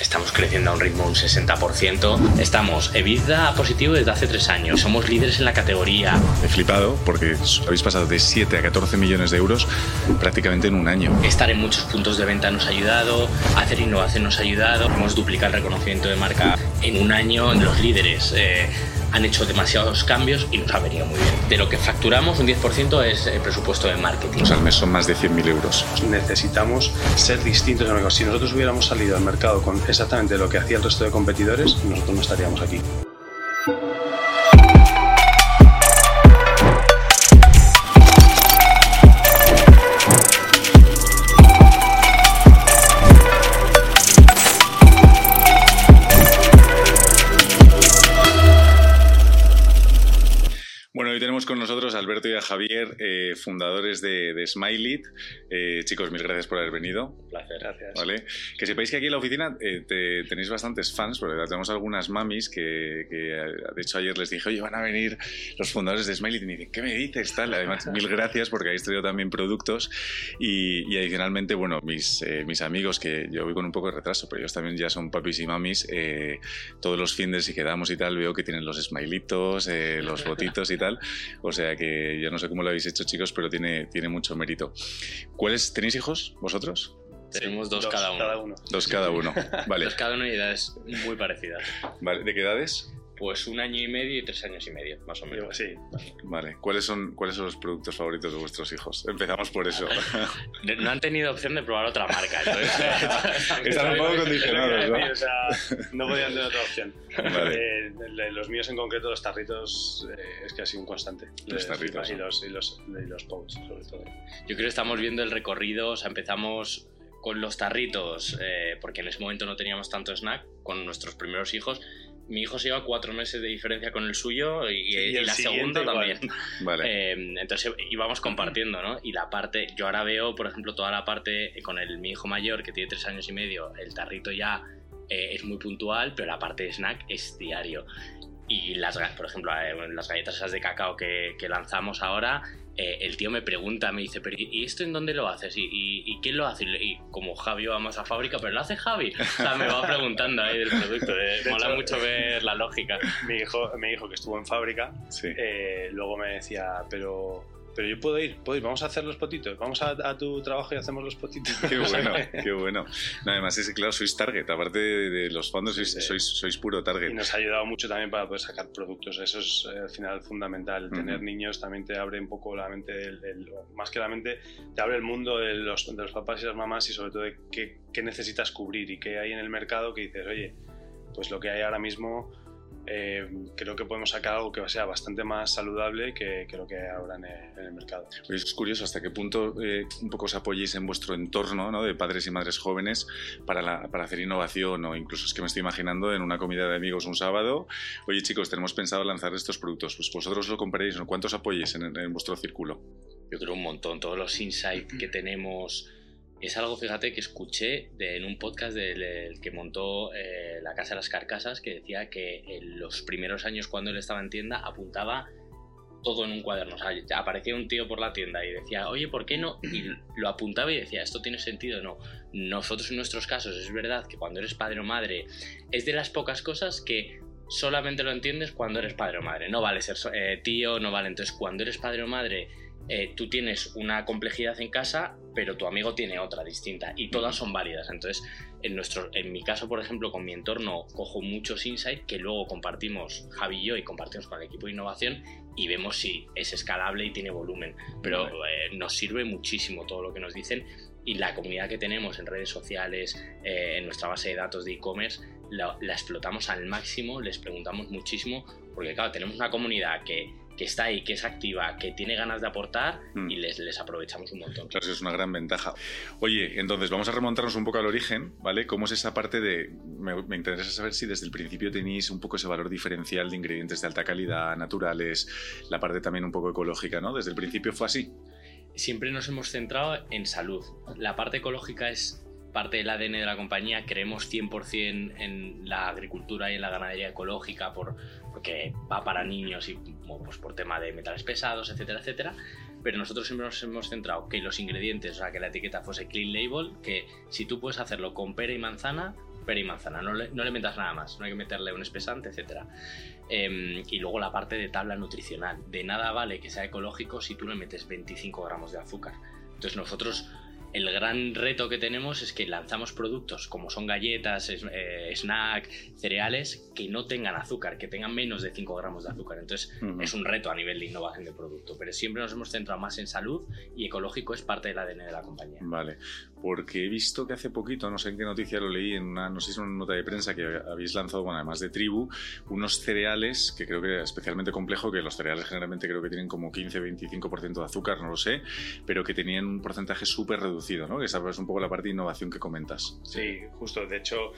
Estamos creciendo a un ritmo de un 60%. Estamos EBITDA positivo desde hace tres años. Somos líderes en la categoría. He flipado porque habéis pasado de 7 a 14 millones de euros prácticamente en un año. Estar en muchos puntos de venta nos ha ayudado, hacer innovación nos ha ayudado. Hemos duplicado el reconocimiento de marca en un año. Los líderes eh, han hecho demasiados cambios y nos ha venido muy bien. De lo que facturamos, un 10% es el presupuesto de marketing. O sea, al mes son más de 100.000 euros. Necesitamos ser distintos en Si nosotros hubiéramos salido al mercado con exactamente lo que hacía el resto de competidores, nosotros no estaríamos aquí. Con nosotros a Alberto y a Javier, eh, fundadores de, de Smileit. Eh, chicos, mil gracias por haber venido. Un placer, gracias. ¿Vale? Que sepáis que aquí en la oficina eh, tenéis bastantes fans, porque tenemos algunas mamis que, de hecho, ayer les dije, oye, van a venir los fundadores de Smileit y me dicen, ¿qué me dices? Tal. Además, mil gracias porque habéis traído también productos y, adicionalmente, bueno, mis, mis amigos, que yo voy con un poco de retraso, pero ellos también ya son papis y mamis, todos los fines y quedamos y tal, veo que tienen los smilitos, los botitos y tal. O sea que yo no sé cómo lo habéis hecho, chicos, pero tiene, tiene mucho mérito. ¿Cuáles, ¿Tenéis hijos vosotros? Tenemos dos, cada, uno. Dos cada uno. Vale. Dos cada uno y edades muy parecidas. Vale. ¿De qué edades? Pues un año y medio y tres años y medio, más o menos. Sí. Vale. ¿Cuáles son, ¿Cuáles son los productos favoritos de vuestros hijos? Empezamos por eso. no han tenido opción de probar otra marca. Están un poco condicionados, ¿no? O sea, no podían tener otra opción. Vale. Eh, los míos en concreto, los tarritos, eh, es que ha sido un constante. Los tarritos. Y los, y los, y los pouch, sobre todo. Yo creo que estamos viendo el recorrido, o sea, empezamos con los tarritos, eh, porque en ese momento no teníamos tanto snack, con nuestros primeros hijos, mi hijo se lleva cuatro meses de diferencia con el suyo y, la segunda también. Vale. Eh, entonces íbamos compartiendo, ¿no? Y la parte, yo ahora veo, por ejemplo, toda la parte con el, mi hijo mayor, que tiene tres años y medio, el tarrito ya eh, es muy puntual, pero la parte de snack es diario. Y las, por ejemplo, eh, las galletas esas de cacao que, que lanzamos ahora, eh, el tío me pregunta, me dice, pero ¿y esto en dónde lo haces? ¿Y, y, quién lo hace? Y como Javi vamos a fábrica, pero lo hace Javi. O sea, me va preguntando ahí del producto. Eh, me mola mucho ver la lógica. Mi hijo, mi hijo que estuvo en fábrica, eh, luego me decía, pero pero yo puedo ir, puedo ir, vamos a hacer los potitos, vamos a, tu trabajo y hacemos los potitos. Qué bueno, qué bueno. además, es claro, sois target, aparte de, los fondos, sois, sois, puro target. Y nos ha ayudado mucho también para poder sacar productos, eso es eh, al final fundamental. Tener niños también te abre un poco la mente, más que la mente, te abre el mundo de los, de los papás y las mamás y sobre todo de qué, qué necesitas cubrir y qué hay en el mercado que dices, oye, pues lo que hay ahora mismo eh, creo que podemos sacar algo que sea bastante más saludable que, lo que hay ahora en el, mercado. es curioso hasta qué punto eh, un poco os apoyéis en vuestro entorno ¿no? de padres y madres jóvenes para, para, hacer innovación o incluso es que me estoy imaginando en una comida de amigos un sábado, oye chicos, tenemos pensado lanzar estos productos, pues vosotros lo compraréis, ¿no? ¿cuántos apoyéis en, en vuestro círculo? Yo creo un montón, todos los insights que tenemos es algo, fíjate, que escuché en un podcast del, que montó eh, la Casa de las Carcasas, que decía que en los primeros años cuando él estaba en tienda apuntaba todo en un cuaderno. O sea, aparecía un tío por la tienda y decía, oye, ¿por qué no? Y lo apuntaba y decía, ¿esto tiene sentido? No. Nosotros en nuestros casos es verdad que cuando eres padre o madre es de las pocas cosas que solamente lo entiendes cuando eres padre o madre. No vale ser eh, tío, no vale. Entonces, cuando eres padre o madre eh, tú tienes una complejidad en casa, pero tu amigo tiene otra distinta y todas son válidas. Entonces, en, nuestro, en mi caso, por ejemplo, con mi entorno, cojo muchos insights que luego compartimos Javi y yo y compartimos con el equipo de innovación y vemos si es escalable y tiene volumen. Pero eh, nos sirve muchísimo todo lo que nos dicen y la comunidad que tenemos en redes sociales, eh, en nuestra base de datos de e-commerce, la, la explotamos al máximo, les preguntamos muchísimo, porque claro, tenemos una comunidad que que está ahí, que es activa, que tiene ganas de aportar mm. y les, les aprovechamos un montón. Claro, es una gran ventaja. Oye, entonces vamos a remontarnos un poco al origen, ¿vale? ¿Cómo es esa parte de... Me, interesa saber si desde el principio tenéis un poco ese valor diferencial de ingredientes de alta calidad, naturales, la parte también un poco ecológica, ¿no? Desde el principio fue así. Siempre nos hemos centrado en salud. La parte ecológica es parte del ADN de la compañía, creemos 100% en la agricultura y en la ganadería ecológica por, porque va para niños y pues por tema de metales pesados, etcétera, etcétera. Pero nosotros siempre nos hemos centrado que los ingredientes, o sea, que la etiqueta fuese clean label, que si tú puedes hacerlo con pera y manzana, pera y manzana, no le, no le metas nada más, no hay que meterle un espesante, etc. Em, y luego la parte de tabla nutricional. De nada vale que sea ecológico si tú le metes 25 gramos de azúcar. Entonces nosotros el gran reto que tenemos es que lanzamos productos como son galletas, eh, snack, cereales que no tengan azúcar, que tengan menos de 5 gramos de azúcar. Entonces es un reto a nivel de innovación de producto, pero siempre nos hemos centrado más en salud y ecológico es parte del ADN de la compañía. Vale, porque he visto que hace poquito, no sé en qué noticia lo leí, en una, no sé si una nota de prensa que habéis lanzado, bueno, además de Tribu, unos cereales que creo que es especialmente complejo, que los cereales generalmente creo que tienen como 15-25% de azúcar, no lo sé, pero que tenían un porcentaje súper reducido ¿no? Que esa es un poco la parte de innovación que comentas. Sí, justo. De hecho,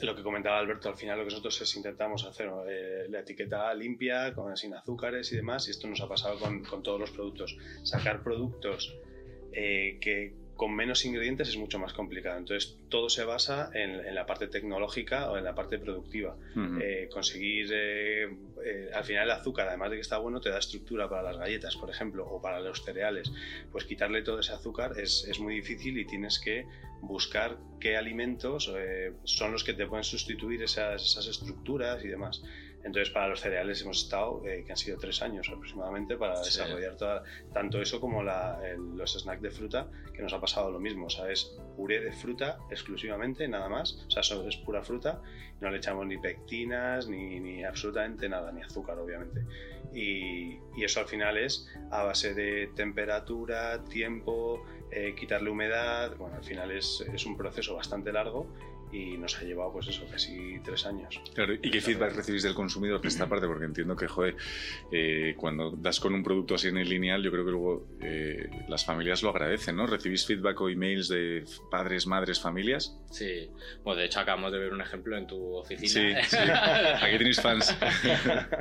lo que comentaba Alberto, al final lo que nosotros es intentamos hacer eh, la etiqueta limpia, con, sin azúcares y demás, y esto nos ha pasado con, con todos los productos. Sacar productos eh, que con menos ingredientes es mucho más complicado. Entonces, todo se basa en, la parte tecnológica o en la parte productiva. Eh, conseguir, eh, eh, al final el azúcar, además de que está bueno, te da estructura para las galletas, por ejemplo, o para los cereales. Pues quitarle todo ese azúcar es, es muy difícil y tienes que buscar qué alimentos son los que te pueden sustituir esas, esas estructuras y demás. Entonces, para los cereales hemos estado, eh, que han sido tres años aproximadamente, para desarrollar tanto eso como los snacks de fruta, que nos ha pasado lo mismo. O sea, es puré de fruta exclusivamente, nada más. O sea, es pura fruta. No le echamos ni pectinas, ni, ni absolutamente nada, ni azúcar, obviamente. Y, eso al final es a base de temperatura, tiempo, eh, quitarle humedad. Bueno, al final es, es un proceso bastante largo y nos ha llevado pues eso, casi tres años. Claro, ¿y qué feedback recibís del consumidor de esta parte? Porque entiendo que, joder, eh, cuando das con un producto así en el lineal, yo creo que luego eh, las familias lo agradecen, ¿no? ¿Recibís feedback o emails de padres, madres, familias? Sí, bueno, de hecho acabamos de ver un ejemplo en tu oficina. Sí, sí. aquí tenéis fans.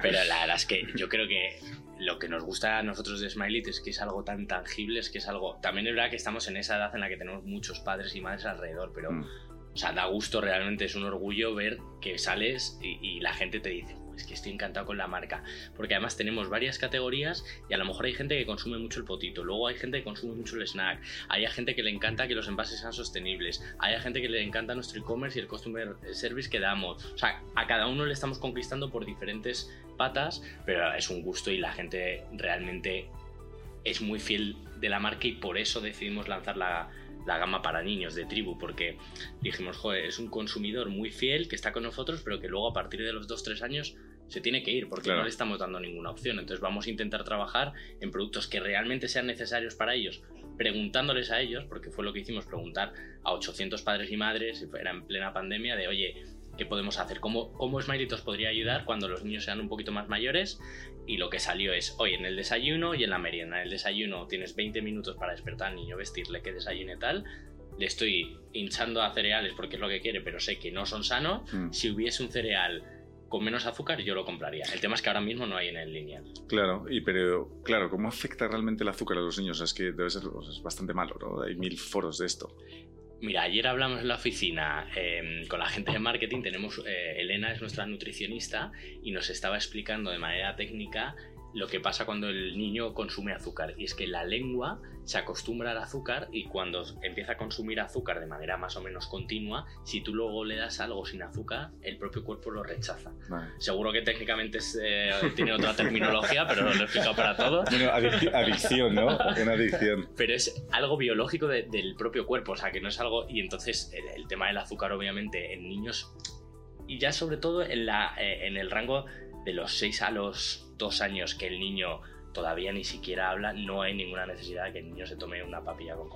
Pero la verdad es que yo creo que lo que nos gusta a nosotros de Smiley es que es algo tan tangible, es que es algo... También es verdad que estamos en esa edad en la que tenemos muchos padres y madres alrededor, pero... Mm. O sea, da gusto realmente, es un orgullo ver que sales y, la gente te dice, es que estoy encantado con la marca. Porque además tenemos varias categorías y a lo mejor hay gente que consume mucho el potito, luego hay gente que consume mucho el snack, hay gente que le encanta que los envases sean sostenibles, hay gente que le encanta nuestro e-commerce y el customer service que damos. O sea, a cada uno le estamos conquistando por diferentes patas, pero es un gusto y la gente realmente es muy fiel de la marca y por eso decidimos lanzar la la gama para niños de tribu, porque dijimos, joder, es un consumidor muy fiel que está con nosotros, pero que luego a partir de los 2-3 años se tiene que ir porque no le estamos dando ninguna opción. Entonces vamos a intentar trabajar en productos que realmente sean necesarios para ellos, preguntándoles a ellos, porque fue lo que hicimos, preguntar a 800 padres y madres, era en plena pandemia, de oye, qué podemos hacer, cómo, cómo Smiley podría ayudar cuando los niños sean un poquito más mayores. Y lo que salió es, hoy en el desayuno y en la merienda. En el desayuno tienes 20 minutos para despertar al niño, vestirle, que desayune tal. Le estoy hinchando a cereales porque es lo que quiere, pero sé que no son sanos. Mm. Si hubiese un cereal con menos azúcar yo lo compraría. El tema es que ahora mismo no hay en el línea. Claro, y pero claro, ¿cómo afecta realmente el azúcar a los niños? Es que debe ser bastante malo, ¿no? Hay mil foros de esto. Mira, ayer hablamos en la oficina em, con la gente de marketing, tenemos, eh, Elena es nuestra nutricionista y nos estaba explicando de manera técnica lo que pasa cuando el niño consume azúcar. Y es que la lengua se acostumbra al azúcar y cuando empieza a consumir azúcar de manera más o menos continua, si tú luego le das algo sin azúcar, el propio cuerpo lo rechaza. Seguro que técnicamente eh, tiene otra terminología, pero lo he explicado para todo. Bueno, adicción, ¿no? Una adicción. Pero es algo biológico del propio cuerpo, o sea, que no es algo... Y entonces el, el tema del azúcar, obviamente, en niños y ya sobre todo en, la, eh, en el rango de los 6 a los 2 años que el niño todavía ni siquiera habla, no hay ninguna necesidad de que el niño se tome una papilla con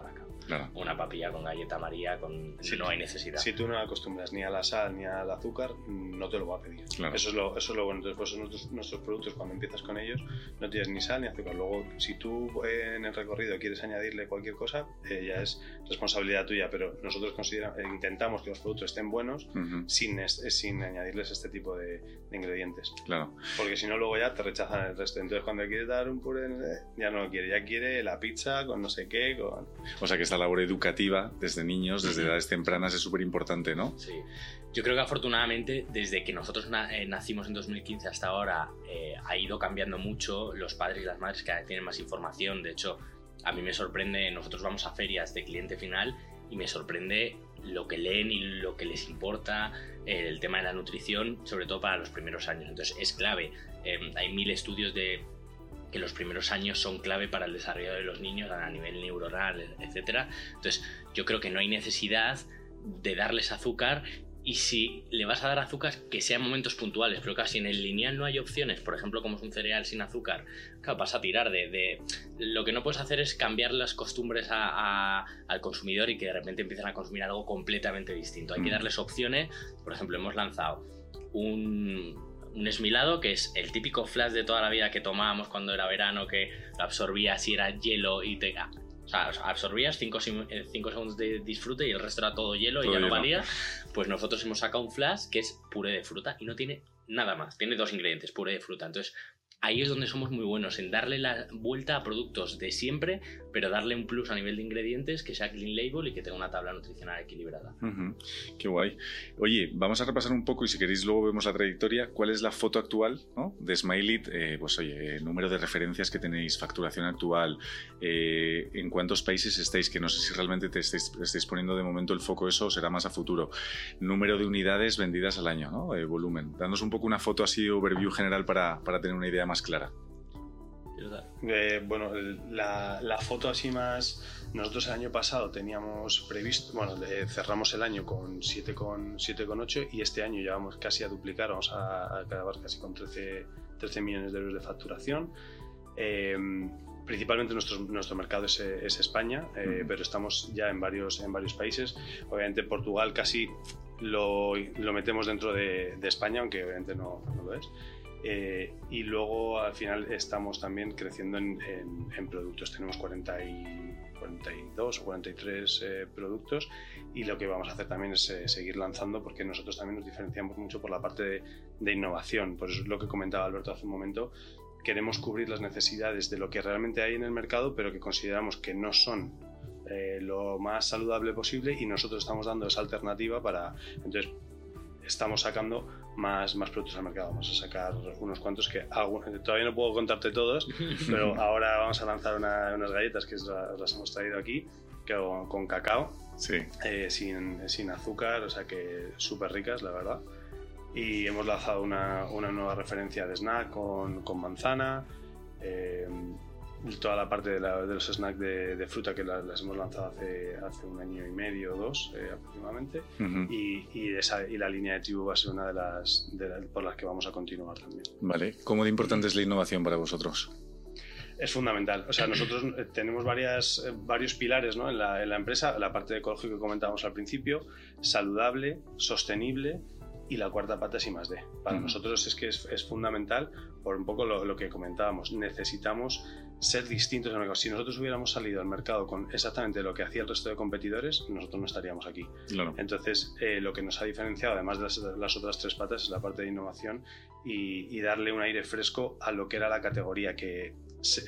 Una papilla con galleta María, con... no hay necesidad. Si tú no acostumbras ni a la sal ni al azúcar, no te lo va a pedir. Eso, es lo, eso es lo bueno. Después nuestros, nuestros productos, cuando empiezas con ellos, no tienes ni sal ni azúcar. Luego, si tú eh, en el recorrido quieres añadirle cualquier cosa, eh, ya es responsabilidad tuya. Pero nosotros consideramos, eh, intentamos que los productos estén buenos sin, sin añadirles este tipo de, ingredientes. Claro. Porque si no, luego ya te rechazan el resto. Entonces, cuando quieres dar un puré, ya no lo quiere. Ya quiere la pizza con no sé qué. Con... O sea que está labor educativa desde niños, desde edades tempranas, es súper importante, ¿no? Sí. Yo creo que afortunadamente, desde que nosotros eh, nacimos en 2015 hasta ahora, eh, ha ido cambiando mucho. Los padres y las madres cada vez tienen más información. De hecho, a mí me sorprende, nosotros vamos a ferias de cliente final y me sorprende lo que leen y lo que les importa el tema de la nutrición, sobre todo para los primeros años. Entonces es clave. Em, hay mil estudios de que los primeros años son clave para el desarrollo de los niños a nivel neuronal, etc. Entonces yo creo que no hay necesidad de darles azúcar y si le vas a dar azúcar, que sean momentos puntuales, pero casi en el lineal no hay opciones, por ejemplo, como es un cereal sin azúcar, claro, vas a tirar de, Lo que no puedes hacer es cambiar las costumbres al consumidor y que de repente empiecen a consumir algo completamente distinto. Hay que mm. darles opciones, por ejemplo, hemos lanzado un, un esmilado que es el típico flash de toda la vida que tomábamos cuando era verano, que lo absorbías si era hielo y te absorbías 5 eh, segundos de disfrute y el resto era todo hielo y ya no valía. Pues nosotros hemos sacado un flash que es puré de fruta y no tiene nada más. Tiene dos ingredientes, puré de fruta. Entonces, ahí es donde somos muy buenos, en darle la vuelta a productos de siempre, pero darle un plus a nivel de ingredientes que sea clean label y que tenga una tabla nutricional equilibrada. Qué guay. Oye, vamos a repasar un poco y si queréis luego vemos la trayectoria. ¿Cuál es la foto actual de Smiley? Eh, pues oye, número de referencias que tenéis, facturación actual, eh, en cuántos países estáis, que no sé si realmente te estáis, poniendo de momento el foco eso será más a futuro. Número de unidades vendidas al año, ¿no? Eh, volumen. Danos un poco una foto así, overview general para, para tener una idea más clara. Eh, bueno, la, foto así más. Nosotros el año pasado teníamos previsto, bueno, cerramos el año con 7,8 y este año ya vamos casi a duplicar, vamos a, acabar casi con 13, 13 millones de euros de facturación. Em, principalmente nuestro, nuestro mercado es, España, eh, pero estamos ya en varios, en varios países. Obviamente Portugal casi lo, lo metemos dentro de, de, España, aunque obviamente no, no lo es. Eh, y luego al final estamos también creciendo en, en, productos. Tenemos 40 y 42 o 43 eh, productos y lo que vamos a hacer también es eh, seguir lanzando porque nosotros también nos diferenciamos mucho por la parte de, de innovación. Por eso es lo que comentaba Alberto hace un momento. Queremos cubrir las necesidades de lo que realmente hay en el mercado, pero que consideramos que no son lo más saludable posible y nosotros estamos dando esa alternativa para... Entonces, estamos sacando más, más productos al mercado. Vamos a sacar unos cuantos que todavía no puedo contarte todos, pero ahora vamos a lanzar unas galletas que las hemos traído aquí con, con cacao, sí. Eh, sin, sin, azúcar, o sea que súper ricas, la verdad. Y hemos lanzado una, una nueva referencia de snack con, con manzana. Eh, toda la parte de, los snacks de, fruta que las, hemos lanzado hace, hace un año y medio o dos eh, aproximadamente y, y, esa, y, la línea de tribu va a ser una de las, por las que vamos a continuar también. Vale, ¿cómo de importante es la innovación para vosotros? Es fundamental. O sea, nosotros eh, tenemos varias, eh, varios pilares ¿no? en, la, en la empresa. La parte de ecológico que comentábamos al principio, saludable, sostenible y la cuarta pata es I más D. Para nosotros es que es, es, fundamental por un poco lo, lo, que comentábamos. Necesitamos ser distintos el Si nosotros hubiéramos salido al mercado con exactamente lo que hacía el resto de competidores, nosotros no estaríamos aquí. Entonces, eh, lo que nos ha diferenciado, además de las, otras tres patas, es la parte de innovación y, darle un aire fresco a lo que era la categoría, que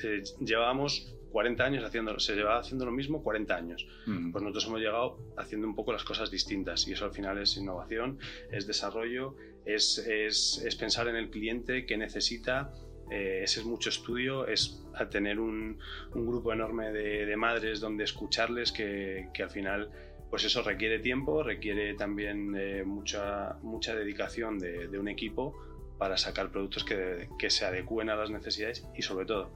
eh, llevábamos 40 años haciendo, se llevaba haciendo lo mismo 40 años. Pues nosotros hemos llegado haciendo un poco las cosas distintas y eso al final es innovación, es desarrollo, es, es, es pensar en el cliente que necesita eh, ese es mucho estudio, es tener un, grupo enorme de, madres donde escucharles que, al final pues eso requiere tiempo, requiere también eh, mucha, mucha dedicación de, un equipo para sacar productos que, se adecúen a las necesidades y sobre todo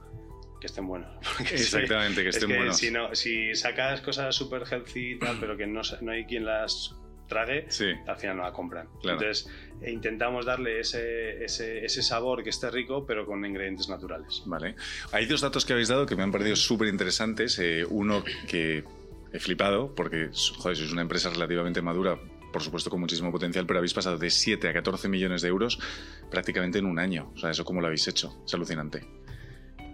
que estén buenos. Exactamente, que estén buenos. Si, no, si sacas cosas súper healthy y tal, pero que no, no hay quien las trague, al final no la compran. Entonces, e intentamos darle ese, ese, ese, sabor que esté rico, pero con ingredientes naturales. Vale. Hay dos datos que habéis dado que me han parecido súper interesantes. Eh, uno que he flipado, porque joder, sois una empresa relativamente madura, por supuesto con muchísimo potencial, pero habéis pasado de 7 a 14 millones de euros prácticamente en un año. O sea, ¿eso cómo lo habéis hecho? Es alucinante.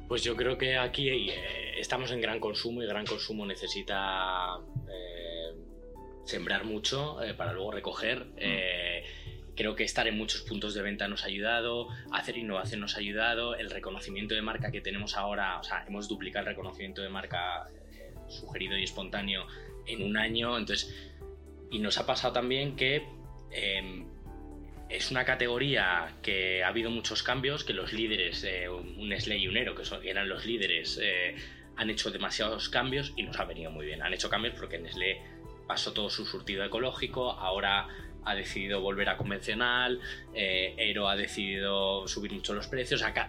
Pues yo creo que aquí eh, estamos en gran consumo y gran consumo necesita eh, sembrar mucho para luego recoger. Mm. Creo que estar en muchos puntos de venta nos ha ayudado, hacer innovación nos ha ayudado, el reconocimiento de marca que tenemos ahora, o sea, hemos duplicado el reconocimiento de marca eh, sugerido y espontáneo en un año, entonces, y nos ha pasado también que em, es una categoría que ha habido muchos cambios, que los líderes, eh, un Nestlé y un Ero, que eran los líderes, eh, han hecho demasiados cambios y nos ha venido muy bien. Han hecho cambios porque Nestlé pasó todo su surtido ecológico, ahora ha decidido volver a convencional, eh, Ero ha decidido subir mucho los precios, o sea,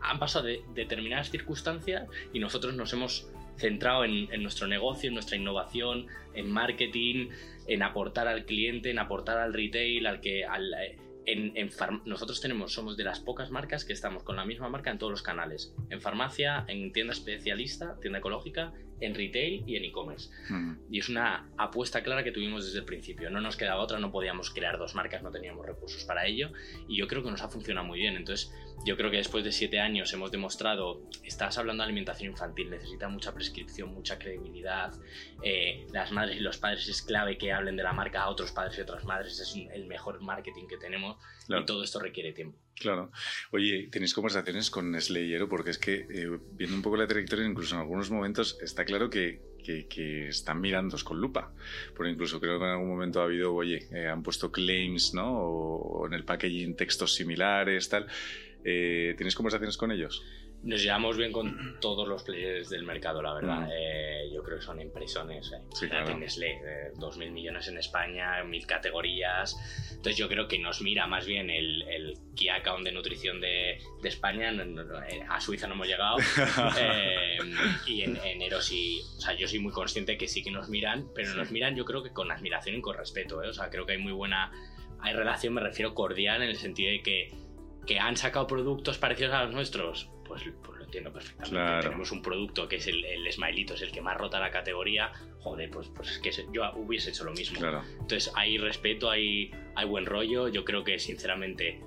han pasado de determinadas circunstancias y nosotros nos hemos centrado en, nuestro negocio, en nuestra innovación, en marketing, en aportar al cliente, en aportar al retail, al que... Eh, en, nosotros tenemos, somos de las pocas marcas que estamos con la misma marca en todos los canales. En farmacia, en tienda especialista, tienda ecológica en retail y en e-commerce. Y es una apuesta clara que tuvimos desde el principio. No nos quedaba otra, no podíamos crear dos marcas, no teníamos recursos para ello. Y yo creo que nos ha funcionado muy bien. Entonces, yo creo que después de siete años hemos demostrado, estás hablando de alimentación infantil, necesita mucha prescripción, mucha credibilidad. Eh, las madres y los padres es clave que hablen de la marca a otros padres y otras madres. Es el mejor marketing que tenemos y todo esto requiere tiempo. Claro. Oye, tenéis conversaciones con Slayero porque es que, eh, viendo un poco la trayectoria, incluso en algunos momentos está claro que, que, están mirando con lupa. Porque incluso creo que en algún momento ha habido, oye, eh, han puesto claims, ¿no? O, en el packaging textos similares, tal. Eh, ¿Tienes conversaciones con ellos? Nos llevamos bien con todos los players del mercado, la verdad. Mm. Eh, yo creo que son impresiones. Eh. Sí, claro. Nestlé, 2.000 millones en España, 1.000 categorías. Entonces yo creo que nos mira más bien el, el Key Account de nutrición de, de España. a Suiza no hemos llegado. y en enero sí. O sea, yo soy muy consciente que sí que nos miran, pero nos miran yo creo que con admiración y con respeto. O sea, creo que hay muy buena... Hay relación, me refiero cordial, en el sentido de que que han sacado productos parecidos a los nuestros, pues, pues lo entiendo perfectamente. Tenemos un producto que es el, el Smilito, es el que más rota la categoría. Joder, pues, pues es que yo hubiese hecho lo mismo. Entonces hay respeto, hay, hay buen rollo. Yo creo que sinceramente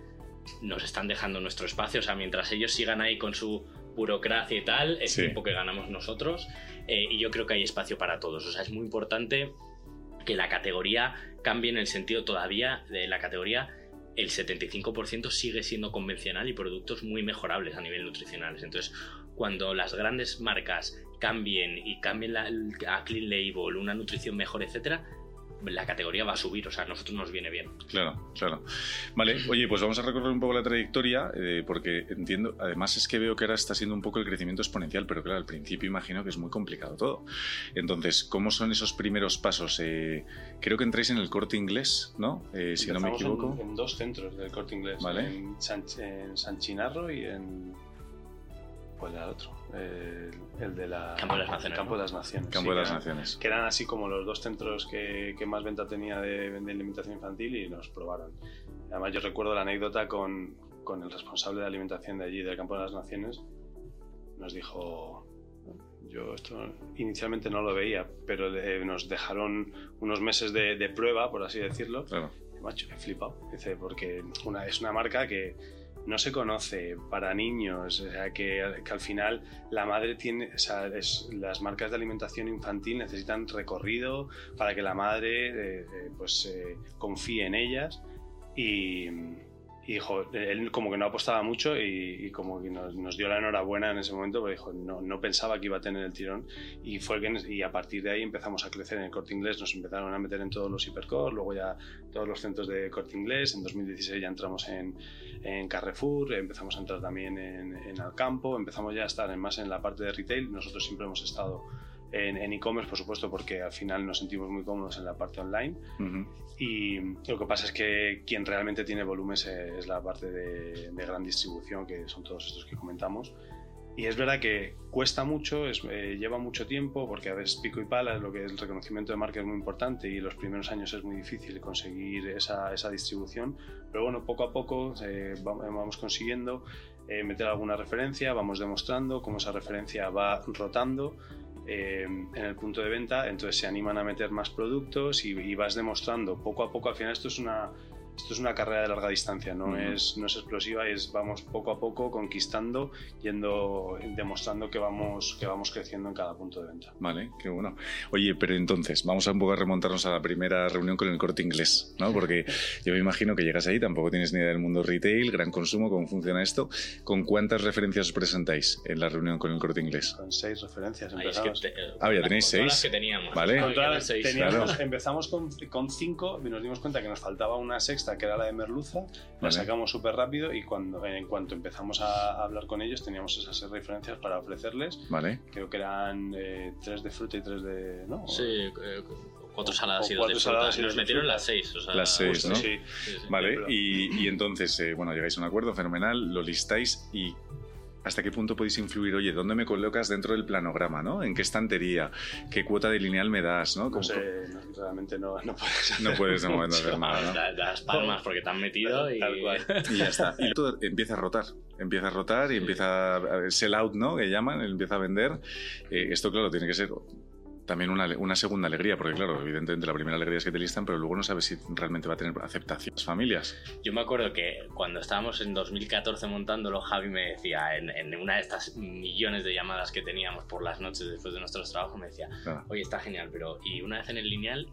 nos están dejando nuestro espacio. O sea, mientras ellos sigan ahí con su burocracia y tal, es tiempo que ganamos nosotros. Eh, y yo creo que hay espacio para todos. O sea, es muy importante que la categoría cambie en el sentido todavía de la categoría el 75% sigue siendo convencional y productos muy mejorables a nivel nutricional. Entonces, cuando las grandes marcas cambien y cambien la, a Clean Label, una nutrición mejor, etcétera, la categoría va a subir, o sea, a nosotros nos viene bien. Claro, claro. Vale, oye, pues vamos a recorrer un poco la trayectoria, eh, porque entiendo, además es que veo que ahora está siendo un poco el crecimiento exponencial, pero claro, al principio imagino que es muy complicado todo. Entonces, ¿cómo son esos primeros pasos? Eh, creo que entráis en el corte inglés, ¿no? Eh, si no me equivoco. En, dos centros del corte inglés, ¿Vale? en, San, Chinarro y en... ¿Cuál era el otro? el de la Campo de las Naciones. Campo de las Naciones. Campo de las Naciones. Que eran así como los dos centros que, que más venta tenía de, de, alimentación infantil y nos probaron. Además, yo recuerdo la anécdota con, con el responsable de alimentación de allí, del Campo de las Naciones. Nos dijo, yo esto inicialmente no lo veía, pero nos dejaron unos meses de, de, prueba, por así decirlo. Claro. Macho, he flipado. Dice, porque una, es una marca que no se conoce para niños, o sea, que, al final la madre tiene, o sea, las marcas de alimentación infantil necesitan recorrido para que la madre eh, eh, pues eh, confíe en ellas y, y él como que no apostaba mucho y, como que nos, dio la enhorabuena en ese momento, porque dijo, no, pensaba que iba a tener el tirón. Y, fue que, y a partir de ahí empezamos a crecer en el corte inglés, nos empezaron a meter en todos los hipercore, luego ya todos los centros de corte inglés. En 2016 ya entramos en, en Carrefour, empezamos a entrar también en, en Alcampo, empezamos ya a estar más en la parte de retail. Nosotros siempre hemos estado en e-commerce, por supuesto, porque al final nos sentimos muy cómodos en la parte online. Y lo que pasa es que quien realmente tiene volumen es, la parte de, gran distribución, que son todos estos que comentamos. Y es verdad que cuesta mucho, es, eh, lleva mucho tiempo, porque a veces pico y pala, lo que es el reconocimiento de marca es muy importante y los primeros años es muy difícil conseguir esa, esa distribución. Pero bueno, poco a poco eh, vamos consiguiendo eh, meter alguna referencia, vamos demostrando cómo esa referencia va rotando eh, en el punto de venta, entonces se animan a meter más productos y, y, vas demostrando poco a poco, al final esto es una, esto es una carrera de larga distancia, no, es, no es explosiva, es vamos poco a poco conquistando, yendo, demostrando que vamos, que vamos creciendo en cada punto de venta. Vale, qué bueno. Oye, pero entonces, vamos a un poco a remontarnos a la primera reunión con el corte inglés, ¿no? Porque yo me imagino que llegas ahí, tampoco tienes ni idea del mundo retail, gran consumo, cómo funciona esto. ¿Con cuántas referencias os presentáis en la reunión con el corte inglés? Con seis referencias. empezamos. ah, ya tenéis seis. Las que teníamos. Vale. teníamos, Empezamos con, con cinco y nos dimos cuenta que nos faltaba una sexta que era la de merluza, la sacamos súper rápido y cuando, en cuanto empezamos a hablar con ellos teníamos esas referencias para ofrecerles. Vale. Creo que eran eh, tres de fruta y tres de... ¿no? Sí, eh, Cuatro saladas o y dos cuatro de saladas fruta. y Nos dos de metieron fruta. las seis. o sea, Las seis, ¿no? Sí. sí, sí. Vale, pero- y, y entonces, eh, bueno, llegáis a un acuerdo fenomenal, lo listáis y ¿hasta qué punto podéis influir? Oye, ¿dónde me colocas dentro del planograma, no? ¿En qué estantería? ¿Qué cuota de lineal me das, no? No sé, no, realmente no, no puedes hacer No puedes de momento hacer nada, ¿no? Das palmas porque te han metido y... Tal cual. Y ya está. Y todo empieza a rotar. Empieza a rotar y empieza a sell out, ¿no? Que llaman, empieza a vender. Eh, esto, claro, tiene que ser también una, una segunda alegría, porque, claro, evidentemente la primera alegría es que te listan, pero luego no sabes si realmente va a tener aceptación las familias. Yo me acuerdo que cuando estábamos en 2014 montándolo, Javi me decía, en, en una de estas millones de llamadas que teníamos por las noches después de nuestros trabajos, me decía, Claro. oye, está genial, pero ¿y una vez en el lineal?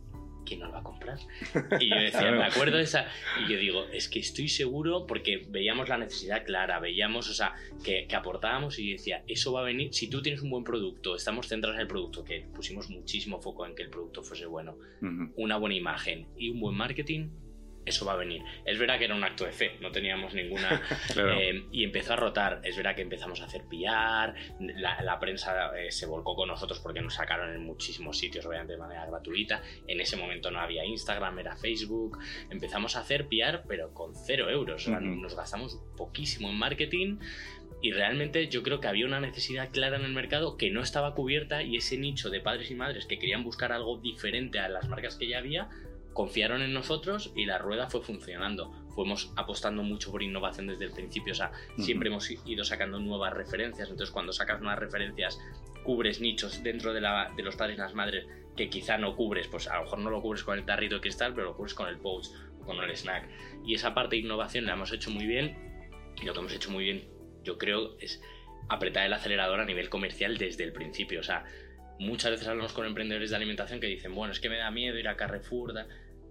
¿Quién nos va a comprar? Y yo decía, me acuerdo de esa. Y yo digo, es que estoy seguro porque veíamos la necesidad clara, veíamos, o sea, que, que aportábamos y yo decía, eso va a venir. Si tú tienes un buen producto, estamos centrados en el producto, que pusimos muchísimo foco en que el producto fuese bueno, una buena imagen y un buen marketing, eso va a venir. Es verdad que era un acto de fe, no teníamos ninguna... Claro. eh, y empezó a rotar. Es verdad que empezamos a hacer pillar, la, la prensa eh, se volcó con nosotros porque nos sacaron en muchísimos sitios, obviamente de manera gratuita. En ese momento no había Instagram, era Facebook. Empezamos a hacer pillar, pero con cero euros. O sea, Ujú. Nos gastamos poquísimo en marketing. Y realmente yo creo que había una necesidad clara en el mercado que no estaba cubierta y ese nicho de padres y madres que querían buscar algo diferente a las marcas que ya había, confiaron en nosotros y la rueda fue funcionando. Fuimos apostando mucho por innovación desde el principio, o sea, siempre hemos ido sacando nuevas referencias, entonces cuando sacas nuevas referencias cubres nichos dentro de, la, de los padres y las madres que quizá no cubres, pues a lo mejor no lo cubres con el tarrito de cristal, pero lo cubres con el pouch o con el snack. Y esa parte de innovación la hemos hecho muy bien y lo que hemos hecho muy bien, yo creo, es apretar el acelerador a nivel comercial desde el principio, o sea, muchas veces hablamos con emprendedores de alimentación que dicen, bueno, es que me da miedo ir a Carrefour. da-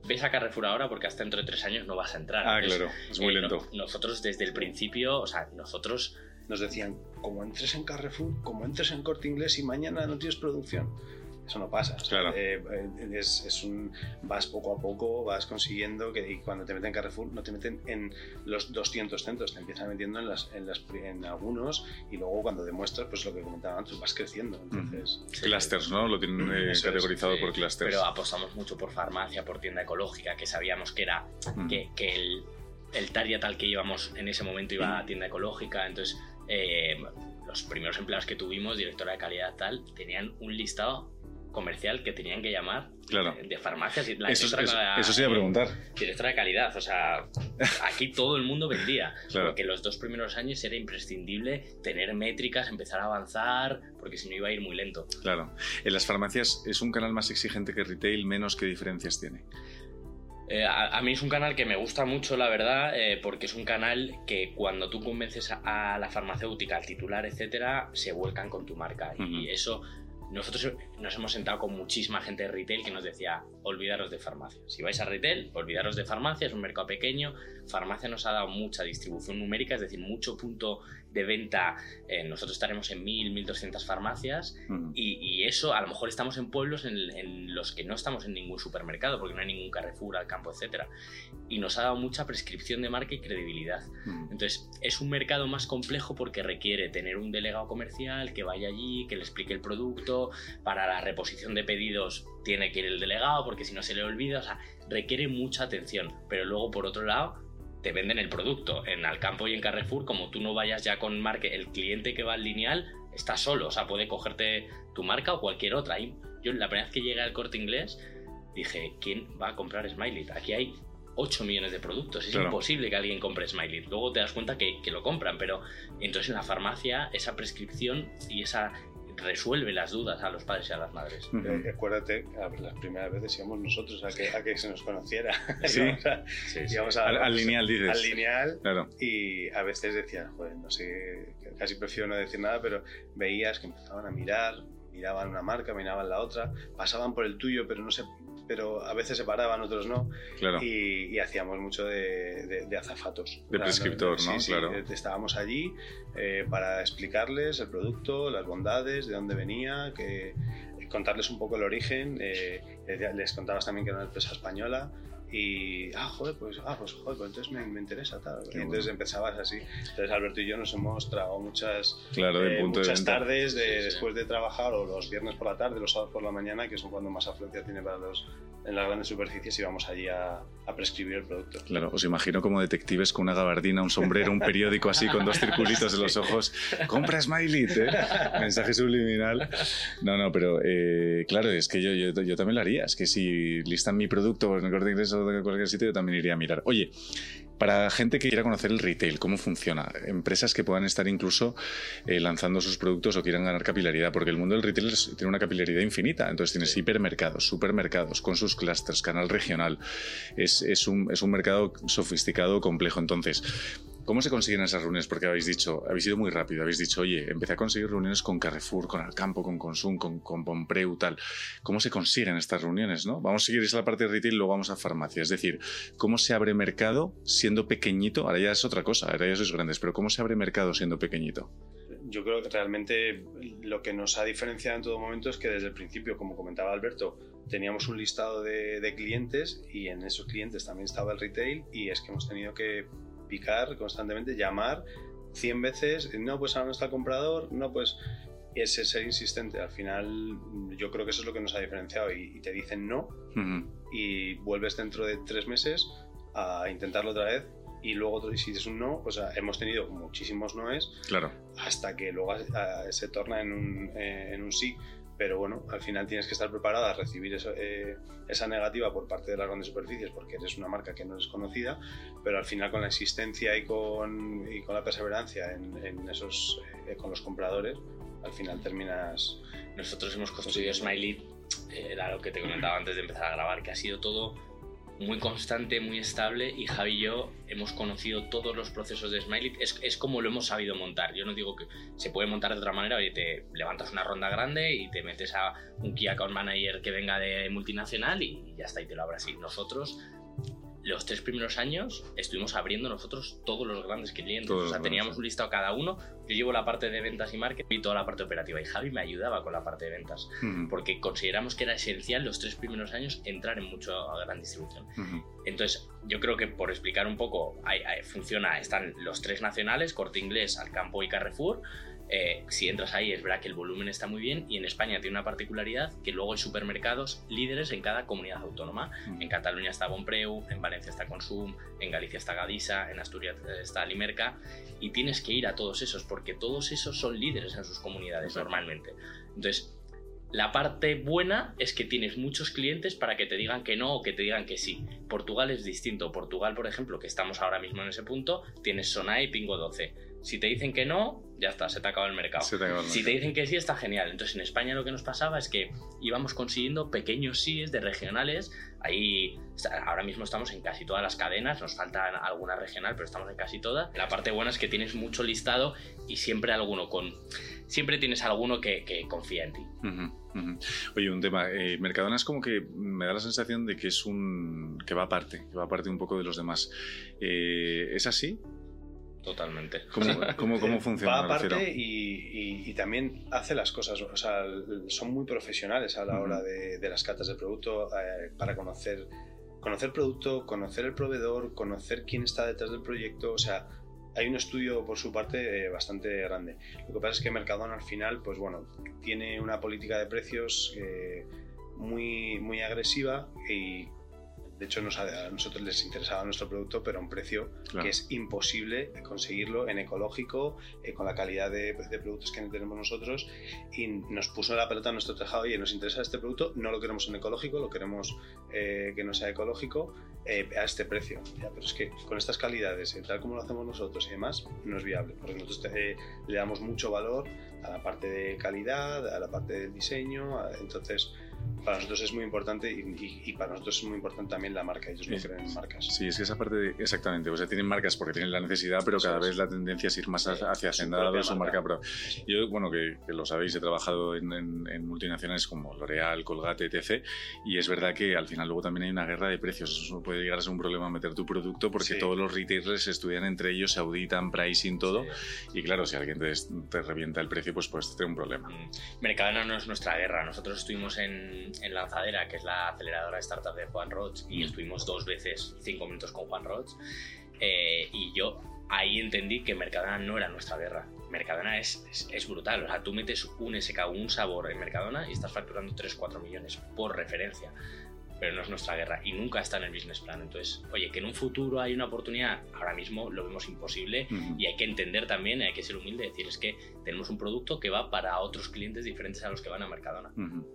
Ves a Carrefour ahora porque hasta dentro de tres años no vas a entrar. Ah, Entonces, claro, es muy eh, no- lento. nosotros desde el principio, o sea, nosotros Nos decían, como entres en Carrefour, como entres en Corte Inglés y mañana no tienes producción. Eso no pasa. Claro. eh, eh, es, es un, vas poco a poco, vas consiguiendo que y cuando te meten en Carrefour no te meten en los 200 centros, te empiezan metiendo en, las, en, las, en algunos y luego cuando demuestras, pues lo que comentaba antes, vas creciendo. Entonces, Clusters, ¿no? Lo tienen eh, es, categorizado sí, por clusters. pero apostamos mucho por farmacia, por tienda ecológica, que sabíamos que era Mm. que, que el, el target al que íbamos en ese momento iba a tienda ecológica, entonces eh, los primeros empleados que tuvimos, directora de calidad tal, tenían un listado comercial que tenían que llamar Claro. de, de farmacias y la Eso, directora eso, de la- eso sí a preguntar. directora de calidad, o sea, aquí todo el mundo vendía, Claro. porque los dos primeros años era imprescindible tener métricas, empezar a avanzar, porque si no iba a ir muy lento. Claro. En las farmacias es un canal más exigente que retail, menos qué diferencias tiene. Eh, a, a mí es un canal que me gusta mucho, la verdad, eh, porque es un canal que cuando tú convences a, a la farmacéutica, al titular, etcétera, se vuelcan con tu marca. Y eso, nosotros nos hemos sentado con muchísima gente de retail que nos decía, olvidaros de farmacia. Si vais a retail, olvidaros de farmacia, es un mercado pequeño. Farmacia nos ha dado mucha distribución numérica, es decir, mucho punto de venta. Eh, nosotros estaremos en 1.000, 1.200 farmacias Ujú. y, y eso, a lo mejor estamos en pueblos en, en los que no estamos en ningún supermercado, porque no hay ningún Carrefour al campo, etc. Y nos ha dado mucha prescripción de marca y credibilidad. Entonces, es un mercado más complejo porque requiere tener un delegado comercial que vaya allí, que le explique el producto. Para la reposición de pedidos tiene que ir el delegado, porque si no se le olvida. O sea, requiere mucha atención. Pero luego, por otro lado, te venden el producto. En Alcampo y en Carrefour, como tú no vayas ya con marca, el cliente que va al lineal está solo, o sea, puede cogerte tu marca o cualquier otra. Y yo la primera vez que llegué al corte inglés dije, ¿quién va a comprar Smiley? Aquí hay 8 millones de productos, es Claro. imposible que alguien compre Smiley. Luego te das cuenta que, que lo compran, pero entonces en la farmacia esa prescripción y esa resuelve las dudas a los padres y a las madres. Ujú. eh, acuérdate, a- las primeras veces íbamos nosotros a que, a que se nos conociera. Sí. Íbamos a- Sí, sí. íbamos a- Al, al lineal dices. al lineal Claro. y a veces decían, joder, no sé, casi prefiero no decir nada, pero veías que empezaban a mirar, miraban una marca, miraban la otra, pasaban por el tuyo, pero no sé, pero a veces se paraban, otros no, Claro. y, y hacíamos mucho de, de- de azafatos. De prescriptor, sí, ¿no? sí, Claro. eh, estábamos allí eh, para explicarles el producto, las bondades, de dónde venía, que contarles un poco el origen. eh, les contabas también que era una empresa española y, ah, joder, pues, ah, pues, joder, pues entonces me, me interesa tal. y entonces empezabas así. Entonces Alberto y yo nos hemos tragado muchas, claro, eh, punto muchas de tardes de, Sí, sí. después de trabajar o los viernes por la tarde, los sábados por la mañana, que son cuando más afluencia tiene para los en las grandes superficies y vamos allí a, a prescribir el producto. Claro, os imagino como detectives con una gabardina, un sombrero, un periódico así con dos circulitos en los ojos. Compra Smiley, ¿eh? mensaje subliminal. No, no, pero eh, claro, es que yo, yo, yo, también lo haría. Es que si listan mi producto en el corte inglés en cualquier sitio, yo también iría a mirar. Oye, para gente que quiera conocer el retail, cómo funciona, empresas que puedan estar incluso eh, lanzando sus productos o quieran ganar capilaridad, porque el mundo del retail tiene una capilaridad infinita. Entonces tienes hipermercados, supermercados, con sus clusters, canal regional. Es, es, un, es un mercado sofisticado, complejo. Entonces, ¿Cómo se consiguen esas reuniones? Porque habéis dicho, habéis ido muy rápido, habéis dicho, oye, empecé a conseguir reuniones con Carrefour, con Alcampo, con Consum, con, Pompreu, tal. ¿Cómo se consiguen estas reuniones? ¿no? Vamos a seguir esa parte de retail luego vamos a farmacia. Es decir, ¿cómo se abre mercado siendo pequeñito? Ahora ya es otra cosa, ahora ya sois grandes, pero ¿cómo se abre mercado siendo pequeñito? Yo creo que realmente lo que nos ha diferenciado en todo momento es que desde el principio, como comentaba Alberto, teníamos un listado de, de clientes y en esos clientes también estaba el retail y es que hemos tenido que picar constantemente, llamar 100 veces, no, pues ahora no está el comprador, no, pues ese ser insistente. Al final, yo creo que eso es lo que nos ha diferenciado y, y te dicen no uh -huh. y vuelves dentro de tres meses a intentarlo otra vez y luego si es un no, o sea, hemos tenido muchísimos noes claro. hasta que luego a, a, se torna en un, eh, en un sí pero bueno, al final tienes que estar preparada a recibir eso, eh, esa negativa por parte de las grandes superficies porque eres una marca que no es conocida, pero al final con la existencia y con, y con la perseverancia en, en esos, eh, con los compradores, al final terminas... Nosotros hemos construido Smiley, eh, era lo que te comentaba antes de empezar a grabar, que ha sido todo muy constante, muy estable y Javi y yo hemos conocido todos los procesos de Smiley. Es, es, como lo hemos sabido montar. Yo no digo que se puede montar de otra manera. Oye, te levantas una ronda grande y te metes a un Key Account Manager que venga de multinacional y ya está, y te lo abres así. Nosotros, los tres primeros años, estuvimos abriendo nosotros todos los grandes clientes. Todos o sea, teníamos un listado cada uno. Yo llevo la parte de ventas y marketing y toda la parte operativa. Y Javi me ayudaba con la parte de ventas. Uh -huh. Porque consideramos que era esencial los tres primeros años entrar en mucho a gran distribución. Uh -huh. Entonces, yo creo que por explicar un poco, hay, hay, funciona, están los tres nacionales, Corte Inglés, Alcampo y Carrefour. Eh, si entras ahí es verdad que el volumen está muy bien y en España tiene una particularidad que luego hay supermercados líderes en cada comunidad autónoma. Mm. En Cataluña está Bonpreu, en Valencia está Consum, en Galicia está Gadisa, en Asturias está Limerca y tienes que ir a todos esos porque todos esos son líderes en sus comunidades Exacto. normalmente. Entonces, la parte buena es que tienes muchos clientes para que te digan que no o que te digan que sí. Portugal es distinto. Portugal, por ejemplo, que estamos ahora mismo en ese punto, tienes Sonai y Pingo 12. Si te dicen que no, ya está, se te acaba el mercado. Se te acaba el si te dicen que sí, está genial. Entonces en España lo que nos pasaba es que íbamos consiguiendo pequeños síes de regionales. Ahí ahora mismo estamos en casi todas las cadenas, nos falta alguna regional, pero estamos en casi todas. La parte buena es que tienes mucho listado y siempre alguno con. Siempre tienes alguno que, que confía en ti. Uh -huh. Oye, un tema. Eh, Mercadona es como que me da la sensación de que es un. que va aparte, que va aparte un poco de los demás. Eh, ¿Es así? Totalmente. ¿Cómo, cómo, cómo funciona? Va aparte y, y, y, también hace las cosas, o sea, son muy profesionales a la hora de, de las catas de producto eh, para conocer, conocer producto, conocer el proveedor, conocer quién está detrás del proyecto, o sea, hay un estudio por su parte eh, bastante grande. Lo que pasa es que Mercadona al final, pues bueno, tiene una política de precios eh, muy, muy agresiva y de hecho, nos a, nosotros les interesaba nuestro producto, pero a un precio claro. que es imposible conseguirlo en ecológico, eh, con la calidad de, de, productos que tenemos nosotros. Y nos puso la pelota en nuestro tejado, y nos interesa este producto, no lo queremos en ecológico, lo queremos eh, que no sea ecológico eh, a este precio. Ya, pero es que con estas calidades, tal como lo hacemos nosotros y demás, no es viable, porque nosotros te, le damos mucho valor a la parte de calidad, a la parte del diseño, a, entonces para nosotros es muy importante y, y, y, para nosotros es muy importante también la marca. Ellos no creen en marcas. Sí, es que esa parte, de, exactamente. O sea, tienen marcas porque tienen la necesidad, pero cada vez la tendencia es ir más hacia hacendado, su marca pro. Yo, bueno, que, que, lo sabéis, he trabajado en, en, en multinacionales como L'Oreal, Colgate, etc. Y es verdad que al final luego también hay una guerra de precios. Eso puede llegar a ser un problema meter tu producto porque sí. todos los retailers estudian entre ellos, se auditan, pricing, todo. Sí. Y claro, si alguien te, te, revienta el precio, pues puedes tener un problema. Mercadona no es nuestra guerra. Nosotros estuvimos en en Lanzadera, que es la aceleradora de startup de Juan Roch, y estuvimos dos veces cinco minutos con Juan Roch. Eh, y yo ahí entendí que Mercadona no era nuestra guerra. Mercadona es, es, es, brutal. O sea, tú metes un SK, un sabor en Mercadona y estás facturando 3-4 millones por referencia pero no es nuestra guerra y nunca está en el business plan. Entonces, oye, que en un futuro hay una oportunidad, ahora mismo lo vemos imposible uh -huh. y hay que entender también, hay que ser humilde, decir, es que tenemos un producto que va para otros clientes diferentes a los que van a Mercadona. Uh -huh.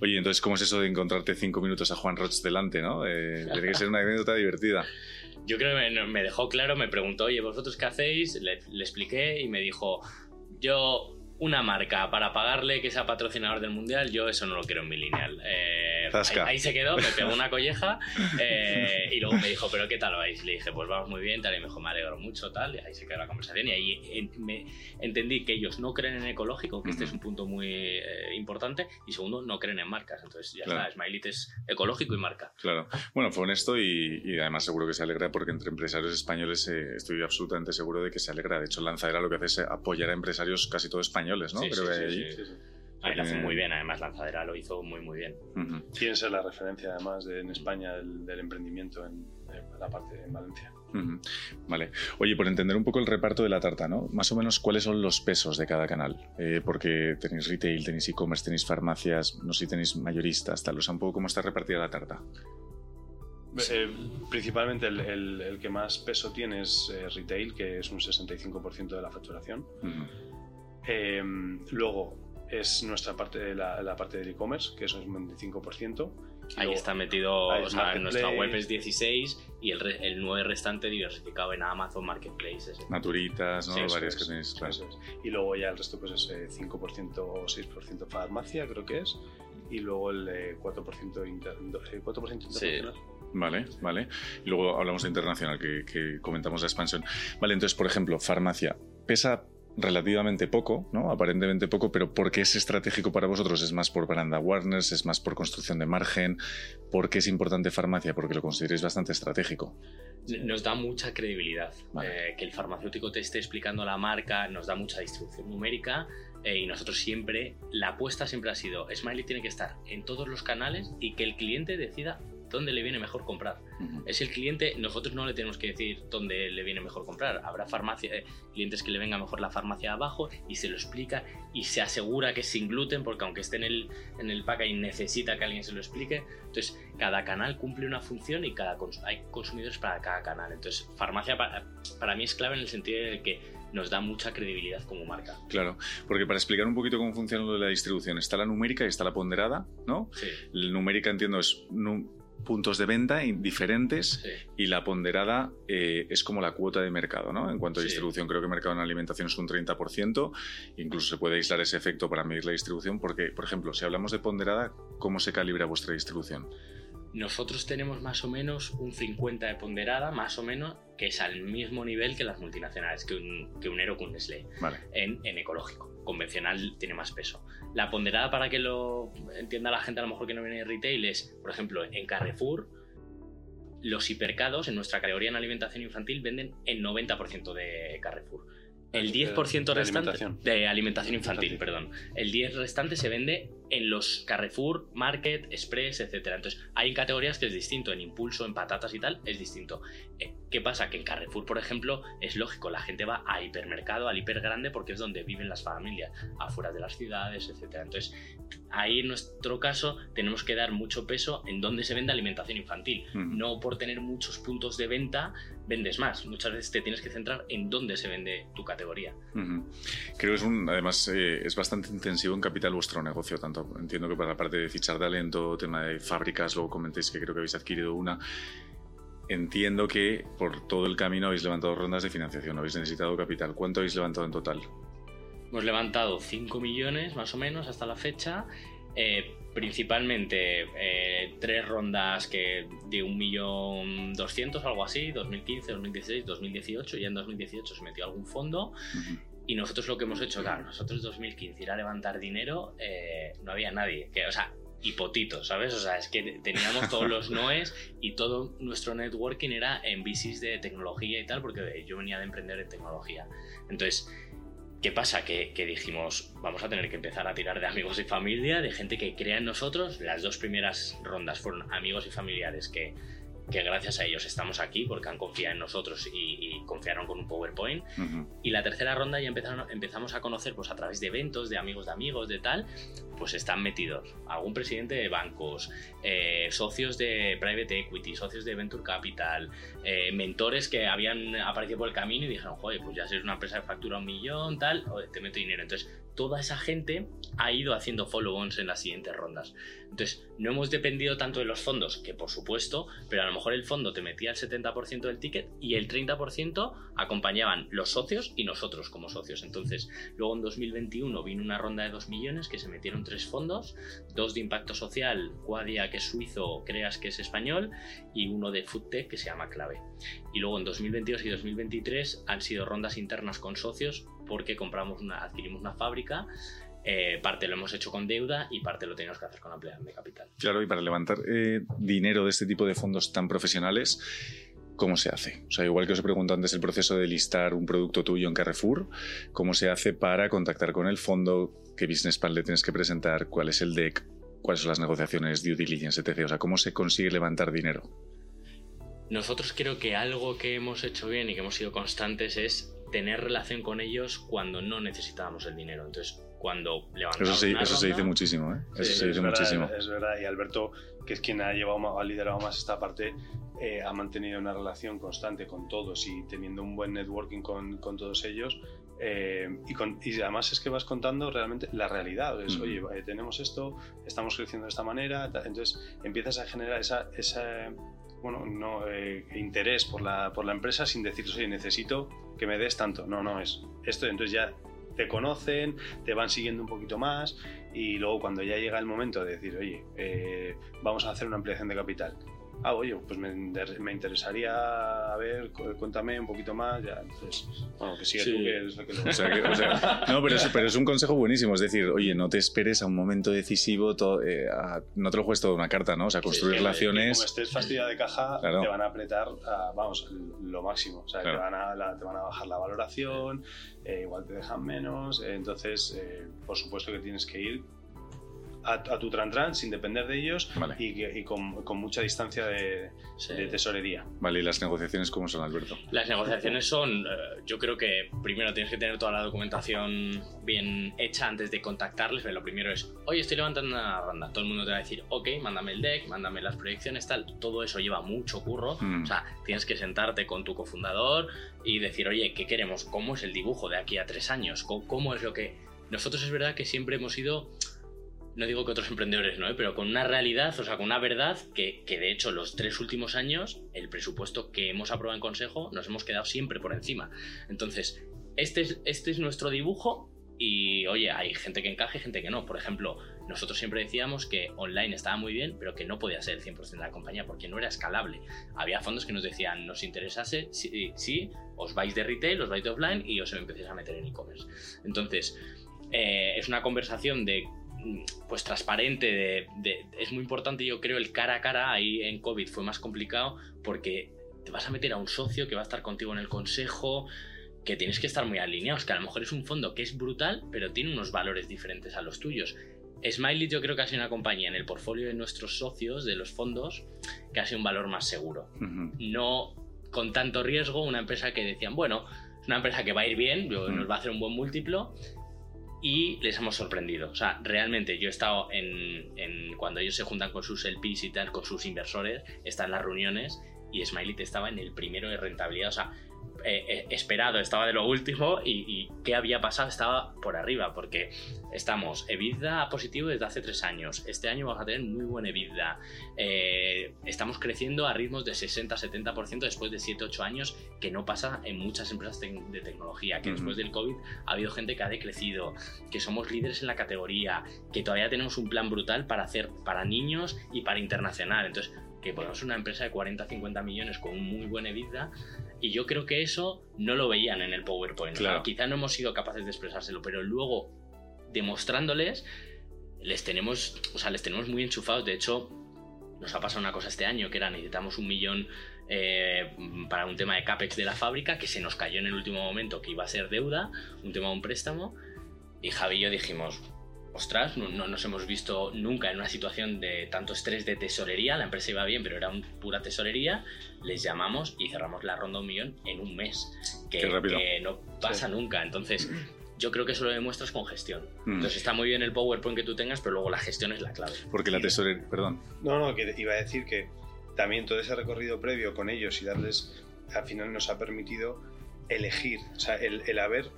Oye, entonces, ¿cómo es eso de encontrarte cinco minutos a Juan Roch delante, no? Eh, tiene que ser una anécdota divertida. Yo creo que me, dejó claro, me preguntó, oye, ¿vosotros qué hacéis? Le, le expliqué y me dijo, yo una marca para pagarle que sea patrocinador del mundial, yo eso no lo quiero en mi lineal. Eh, ahí, ahí, se quedó, me pegó una colleja eh, y luego me dijo, ¿pero qué tal vais? Le dije, pues vamos muy bien, tal, y me dijo, me alegro mucho, tal, y ahí se quedó la conversación. Y ahí en, me entendí que ellos no creen en ecológico, que uh -huh. este es un punto muy eh, importante, y segundo, no creen en marcas. Entonces ya claro. está, Smiley es ecológico y marca. Claro. Bueno, fue honesto y, y, además seguro que se alegra porque entre empresarios españoles eh, estoy absolutamente seguro de que se alegra. De hecho, Lanzadera lo que hace es apoyar a empresarios casi todos españoles ¿no? Sí, Creo sí, que sí, sí, sí. Ahí lo hace muy bien, además Lanzadera lo hizo muy muy bien. Uh -huh. ¿Quién es la referencia además de, en España del, del emprendimiento en, en, la parte en Valencia? Uh -huh. Vale. Oye, por entender un poco el reparto de la tarta, ¿no? Más o menos cuáles son los pesos de cada canal. Eh, porque tenéis retail, tenéis e-commerce, tenéis farmacias, no sé si tenéis mayoristas, tal. O sea, un poco cómo está repartida la tarta. Eh, principalmente el, el, el, que más peso tiene es eh, retail, que es un 65% de la facturación. Uh -huh. Eh, luego es nuestra parte, la, la parte del e-commerce, que eso es un 25%. Ahí luego, está metido, o sea, en nuestra web es 16 y el, re, el 9 restante diversificado en Amazon Marketplaces. Naturitas, ¿no? Sí, Varias es, que tenéis, claro. Es. Y luego ya el resto pues es 5% o 6% farmacia, creo que es. Y luego el 4%, inter, 4 internacional. Sí. Vale, vale. Y luego hablamos de internacional, que, que comentamos la expansión. Vale, entonces, por ejemplo, farmacia. ¿Pesa relativamente poco, ¿no? Aparentemente poco, pero ¿por qué es estratégico para vosotros? ¿Es más por brand awareness? ¿Es más por construcción de margen? ¿Por qué es importante farmacia? Porque lo consideréis bastante estratégico. Nos da mucha credibilidad. Vale. Eh, que el farmacéutico te esté explicando la marca nos da mucha distribución numérica eh, y nosotros siempre, la apuesta siempre ha sido, Smiley tiene que estar en todos los canales y que el cliente decida dónde le viene mejor comprar. Uh -huh. Es el cliente, nosotros no le tenemos que decir dónde le viene mejor comprar. Habrá farmacia, eh, clientes que le venga mejor la farmacia abajo y se lo explica y se asegura que es sin gluten, porque aunque esté en el, en el packaging necesita que alguien se lo explique. Entonces, cada canal cumple una función y cada cons hay consumidores para cada canal. Entonces, farmacia para, para mí es clave en el sentido de que nos da mucha credibilidad como marca. Claro, porque para explicar un poquito cómo funciona lo de la distribución, está la numérica y está la ponderada, ¿no? Sí. La numérica entiendo es puntos de venta diferentes sí. y la ponderada eh, es como la cuota de mercado, ¿no? En cuanto a sí. distribución, creo que mercado en alimentación es un 30%, incluso se puede aislar ese efecto para medir la distribución, porque, por ejemplo, si hablamos de ponderada, ¿cómo se calibra vuestra distribución? Nosotros tenemos más o menos un 50 de ponderada, más o menos, que es al mismo nivel que las multinacionales, que un, que un Ero, Nestlé, vale. en, en ecológico. Convencional tiene más peso. La ponderada, para que lo entienda la gente a lo mejor que no viene de retail, es, por ejemplo, en Carrefour, los hipercados en nuestra categoría en alimentación infantil venden el 90% de Carrefour. El 10% de, restante alimentación. de alimentación infantil, infantil, perdón. El 10 restante se vende en los Carrefour, Market, Express, etc. Entonces, hay categorías que es distinto, en impulso, en patatas y tal, es distinto. Eh, ¿Qué pasa? Que en Carrefour, por ejemplo, es lógico, la gente va a hipermercado, al hiper grande, porque es donde viven las familias, afuera de las ciudades, etc. Entonces, ahí en nuestro caso tenemos que dar mucho peso en dónde se vende alimentación infantil. Mm. No por tener muchos puntos de venta vendes más. Muchas veces te tienes que centrar en dónde se vende tu categoría. Creo que es un, además eh, es bastante intensivo en capital vuestro negocio, tanto entiendo que para la parte de fichar talento, tema de fábricas, luego comentéis que creo que habéis adquirido una. Entiendo que por todo el camino habéis levantado rondas de financiación, habéis necesitado capital. ¿Cuánto habéis levantado en total? Hemos levantado 5 millones más o menos hasta la fecha. Eh, principalmente eh, tres rondas que de 1.200.000, algo así, 2015, 2016, 2018, y en 2018 se metió algún fondo. Uh -huh. Y nosotros lo que hemos hecho, claro, nosotros 2015 ir a levantar dinero, eh, no había nadie. Que, o sea, y potito, ¿sabes? O sea, es que teníamos todos los noes y todo nuestro networking era en bicis de tecnología y tal, porque yo venía de emprender en tecnología. Entonces, ¿Qué pasa? Que, que, dijimos, vamos a tener que empezar a tirar de amigos y familia, de gente que crea en nosotros. Las dos primeras rondas fueron amigos y familiares que, que gracias a ellos estamos aquí porque han confiado en nosotros y, confiaron con un PowerPoint. Y la tercera ronda ya empezaron, empezamos a conocer pues a través de eventos, de amigos de amigos, de tal, pues están metidos algún presidente de bancos, eh, socios de private equity, socios de venture capital, eh, mentores que habían aparecido por el camino y dijeron, joder, pues ya sois una empresa que factura un millón, tal, te meto dinero. Entonces, toda esa gente ha ido haciendo follow-ons en las siguientes rondas. Entonces, no hemos dependido tanto de los fondos, que por supuesto, pero a lo mejor el fondo te metía el 70% del ticket y el 30% acompañaban los socios y nosotros como socios. Entonces, luego en 2021 vino una ronda de 2 millones que se metieron tres fondos, dos de impacto social, Quadia que es suizo, Creas que es español y uno de FoodTech que se llama Clave. Y luego en 2022 y 2023 han sido rondas internas con socios porque compramos una, adquirimos una fábrica eh, parte lo hemos hecho con deuda y parte lo tenemos que hacer con ampliación de capital. Claro, y para levantar eh, dinero de este tipo de fondos tan profesionales, ¿cómo se hace? O sea, igual que os he preguntado antes el proceso de listar un producto tuyo en Carrefour, ¿cómo se hace para contactar con el fondo? ¿Qué business plan le tienes que presentar? ¿Cuál es el deck? ¿Cuáles son las negociaciones, due diligence, etc.? O sea, ¿cómo se consigue levantar dinero? Nosotros creo que algo que hemos hecho bien y que hemos sido constantes es tener relación con ellos cuando no necesitábamos el dinero. Entonces, cuando levantamos. Eso, eso se dice muchísimo, ¿eh? Eso se dice muchísimo. Es verdad, y Alberto, que es quien ha llevado, ha liderado más esta parte, eh, ha mantenido una relación constante con todos y teniendo un buen networking con, con todos ellos. Eh, y, con, y, además es que vas contando realmente la realidad. Es, Oye, eh, tenemos esto, estamos creciendo de esta manera. Entonces empiezas a generar esa, esa bueno, no, interés por la, por la empresa sin decir, oye, necesito que me des tanto. No, no, es esto. Entonces ya te conocen, te van siguiendo un poquito más y luego cuando ya llega el momento de decir, oye, eh, vamos a hacer una ampliación de capital, ah, oye, pues me, me, interesaría, a ver, cuéntame un poquito más, ya, entonces, bueno, que sigue tú, que es lo que... O sea, que, o sea, no, pero es, pero es, un consejo buenísimo, es decir, oye, no te esperes a un momento decisivo, todo, eh, a, no te lo juegues todo una carta, ¿no? O sea, construir sí, relaciones... Como estés fastidiada de caja, claro. te van a apretar, a, vamos, lo máximo, o sea, claro. te, van a, la, te, van a, bajar la valoración, eh, igual te dejan menos, eh, entonces, eh, por supuesto que tienes que ir a, tu tran tran sin depender de ellos vale. y, y con, con, mucha distancia de, sí. de, tesorería. Vale, ¿y las negociaciones cómo son, Alberto? Las negociaciones son, uh, yo creo que primero tienes que tener toda la documentación bien hecha antes de contactarles. Pero lo primero es, oye, estoy levantando una ronda. Todo el mundo te va a decir, ok, mándame el deck, mándame las proyecciones, tal. Todo eso lleva mucho curro. Mm. O sea, tienes que sentarte con tu cofundador y decir, oye, ¿qué queremos? ¿Cómo es el dibujo de aquí a tres años? ¿Cómo, cómo es lo que...? Nosotros es verdad que siempre hemos ido no digo que otros emprendedores no, ¿eh? pero con una realidad, o sea, con una verdad que, que, de hecho los tres últimos años, el presupuesto que hemos aprobado en Consejo, nos hemos quedado siempre por encima. Entonces, este es, este es nuestro dibujo y, oye, hay gente que encaje gente que no. Por ejemplo, nosotros siempre decíamos que online estaba muy bien, pero que no podía ser el 100% de la compañía porque no era escalable. Había fondos que nos decían, nos interesase, sí, sí os vais de retail, os vais de offline y os empecéis a meter en e-commerce. Entonces, eh, es una conversación de pues transparente, de, de, es muy importante yo creo el cara a cara, ahí en COVID fue más complicado porque te vas a meter a un socio que va a estar contigo en el consejo, que tienes que estar muy alineados, que a lo mejor es un fondo que es brutal, pero tiene unos valores diferentes a los tuyos. Smiley yo creo que ha sido una compañía en el portfolio de nuestros socios, de los fondos, que ha sido un valor más seguro. Uh -huh. No con tanto riesgo, una empresa que decían, bueno, es una empresa que va a ir bien, nos va a hacer un buen múltiplo, y les hemos sorprendido. O sea, realmente yo he estado en, cuando ellos se juntan con sus LPs y tal, con sus inversores, están las reuniones y Smiley estaba en el primero de rentabilidad. O sea, eh, eh, esperado estaba de lo último y, y, qué había pasado estaba por arriba porque estamos EBITDA positivo desde hace tres años este año vamos a tener muy buen EBITDA eh, estamos creciendo a ritmos de 60-70% después de 7-8 años que no pasa en muchas empresas te de tecnología que uh -huh. después del COVID ha habido gente que ha decrecido que somos líderes en la categoría que todavía tenemos un plan brutal para hacer para niños y para internacional entonces que podemos ser una empresa de 40-50 millones con un muy buen EBITDA y yo creo que eso no lo veían en el PowerPoint. Claro. O sea, quizá no hemos sido capaces de expresárselo, pero luego demostrándoles les tenemos, o sea, les tenemos muy enchufados. De hecho, nos ha pasado una cosa este año que era necesitamos un millón eh, para un tema de CAPEX de la fábrica que se nos cayó en el último momento que iba a ser deuda, un tema de un préstamo. Y Javi y yo dijimos, ostras, no, nos hemos visto nunca en una situación de tanto estrés de tesorería, la empresa iba bien, pero era un, pura tesorería, les llamamos y cerramos la ronda un millón en un mes, que, no pasa nunca. Entonces, yo creo que eso lo demuestras con gestión. Mm. Entonces está muy bien el PowerPoint que tú tengas, pero luego la gestión es la clave. Porque la tesorería, perdón. No, no, que iba a decir que también todo ese recorrido previo con ellos y darles, al final nos ha permitido elegir, o sea, el, haber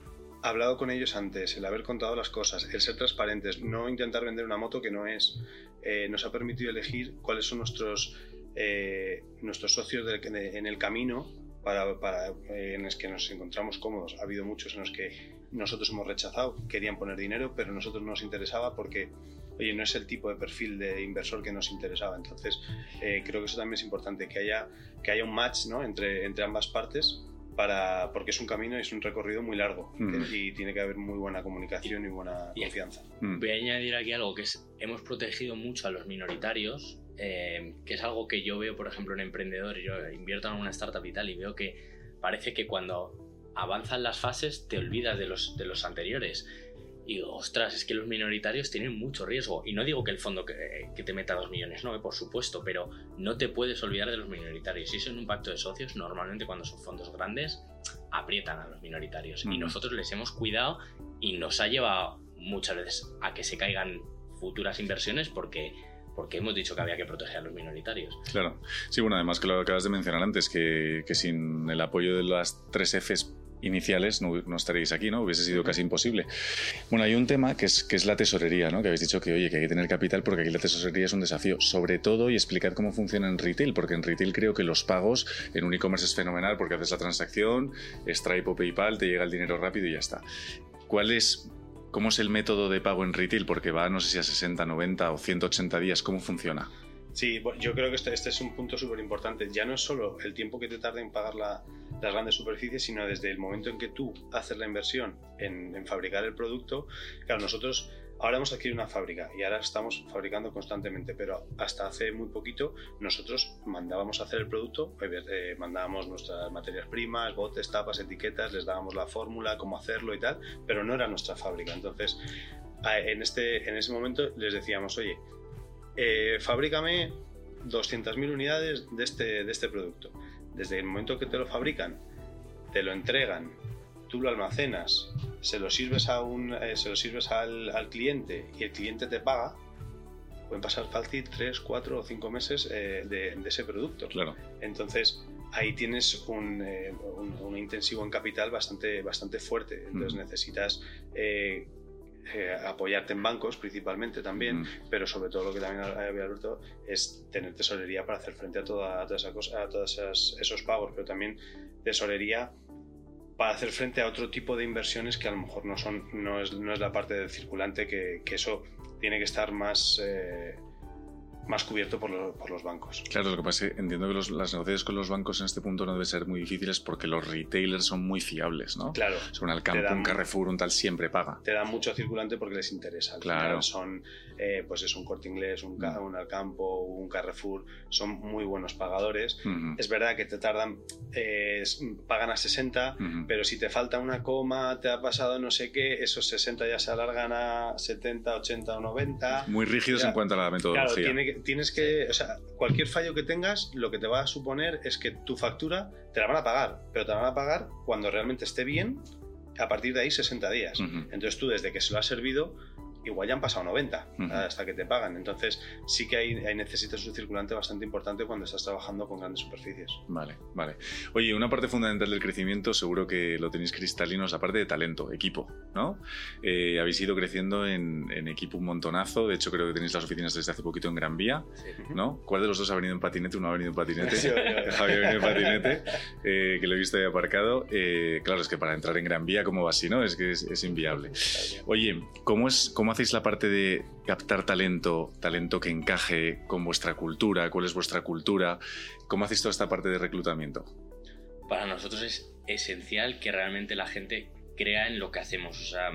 hablado con ellos antes, el haber contado las cosas, el ser transparentes, no intentar vender una moto que no es, eh, nos ha permitido elegir cuáles son nuestros, eh, nuestros socios en el camino para, para eh, en los que nos encontramos cómodos. Ha habido muchos en los que nosotros hemos rechazado, querían poner dinero, pero a nosotros no nos interesaba porque oye, no es el tipo de perfil de inversor que nos interesaba. Entonces, eh, creo que eso también es importante, que haya, que haya un match ¿no? entre, entre ambas partes. Para, porque es un camino y es un recorrido muy largo mm. y tiene que haber muy buena comunicación y buena confianza. Mm. Voy a añadir aquí algo que es, hemos protegido mucho a los minoritarios, eh, que es algo que yo veo, por ejemplo, en emprendedores, yo invierto en una startup y tal, y veo que parece que cuando avanzan las fases te olvidas de los, de los anteriores. Y digo, ostras, es que los minoritarios tienen mucho riesgo. Y no digo que el fondo que, te meta dos millones, no, por supuesto, pero no te puedes olvidar de los minoritarios. Si es en un pacto de socios, normalmente cuando son fondos grandes, aprietan a los minoritarios. Y nosotros les hemos cuidado y nos ha llevado muchas veces a que se caigan futuras inversiones porque porque hemos dicho que había que proteger a los minoritarios. Claro. Sí, bueno, además que lo acabas de mencionar antes, que, que sin el apoyo de las tres Fs iniciales no, estaréis aquí, ¿no? Hubiese sido casi imposible. Bueno, hay un tema que es, que es la tesorería, ¿no? Que habéis dicho que, oye, que hay que tener capital porque aquí la tesorería es un desafío. Sobre todo, y explicar cómo funciona en retail, porque en retail creo que los pagos en un e-commerce es fenomenal porque haces la transacción, Stripe o PayPal, te llega el dinero rápido y ya está. ¿Cuál es, cómo es el método de pago en retail? Porque va, no sé si a 60, 90 o 180 días, ¿cómo funciona? Sí, yo creo que este, este es un punto súper importante. Ya no es solo el tiempo que te tarda en pagar la, las grandes superficies, sino desde el momento en que tú haces la inversión en, fabricar el producto. Claro, nosotros ahora hemos adquirido una fábrica y ahora estamos fabricando constantemente, pero hasta hace muy poquito nosotros mandábamos a hacer el producto, eh, mandábamos nuestras materias primas, botes, tapas, etiquetas, les dábamos la fórmula, cómo hacerlo y tal, pero no era nuestra fábrica. Entonces, en, este, en ese momento les decíamos, oye, eh, fabrícame 200.000 unidades de este, de este producto. Desde el momento que te lo fabrican, te lo entregan, tú lo almacenas, se lo sirves, a un, eh, se lo sirves al, al, cliente y el cliente te paga, pueden pasar fácil 3, 4 o 5 meses eh, de, de, ese producto. Claro. Entonces, ahí tienes un, un, intensivo en capital bastante, bastante fuerte. Entonces, necesitas eh, apoyarte en bancos principalmente también, pero sobre todo lo que también había Alberto es tener tesorería para hacer frente a, toda, toda esa cosa, a todos esos pagos, pero también tesorería para hacer frente a otro tipo de inversiones que a lo mejor no son no es, no es la parte del circulante que, que eso tiene que estar más eh, más cubierto por, los bancos. Claro, lo que pasa es que entiendo que las negociaciones con los bancos en este punto no deben ser muy difíciles porque los retailers son muy fiables, ¿no? Claro. Son un Alcampo, un Carrefour, un tal siempre paga. Te dan mucho circulante porque les interesa. claro. son, eh, pues es un Corte Inglés, un, mm. un, Alcampo, un Carrefour, son muy buenos pagadores. Es verdad que te tardan, eh, pagan a 60, pero si te falta una coma, te ha pasado no sé qué, esos 60 ya se alargan a 70, 80 o 90. Muy rígidos en cuanto a la metodología. Claro, tiene que, tienes que, o sea, cualquier fallo que tengas, lo que te va a suponer es que tu factura te la van a pagar, pero te la van a pagar cuando realmente esté bien, a partir de ahí 60 días. Entonces tú desde que se lo has servido igual ya han pasado 90 hasta que te pagan. Entonces sí que hay, necesitas un circulante bastante importante cuando estás trabajando con grandes superficies. Vale, vale. Oye, una parte fundamental del crecimiento, seguro que lo tenéis cristalino, es la parte de talento, equipo, ¿no? Eh, habéis ido creciendo en, equipo un montonazo, de hecho creo que tenéis las oficinas desde hace poquito en Gran Vía, ¿no? ¿Cuál de los dos ha venido en patinete? Uno ha venido en patinete, Javier ha venido en patinete, eh, que lo he visto ahí aparcado. Eh, claro, es que para entrar en Gran Vía, ¿cómo va así, no? Es que es, es inviable. Oye, ¿cómo es, cómo hacéis la parte de captar talento, talento que encaje con vuestra cultura? ¿Cuál es vuestra cultura? ¿Cómo hacéis toda esta parte de reclutamiento? Para nosotros es esencial que realmente la gente crea en lo que hacemos. O sea,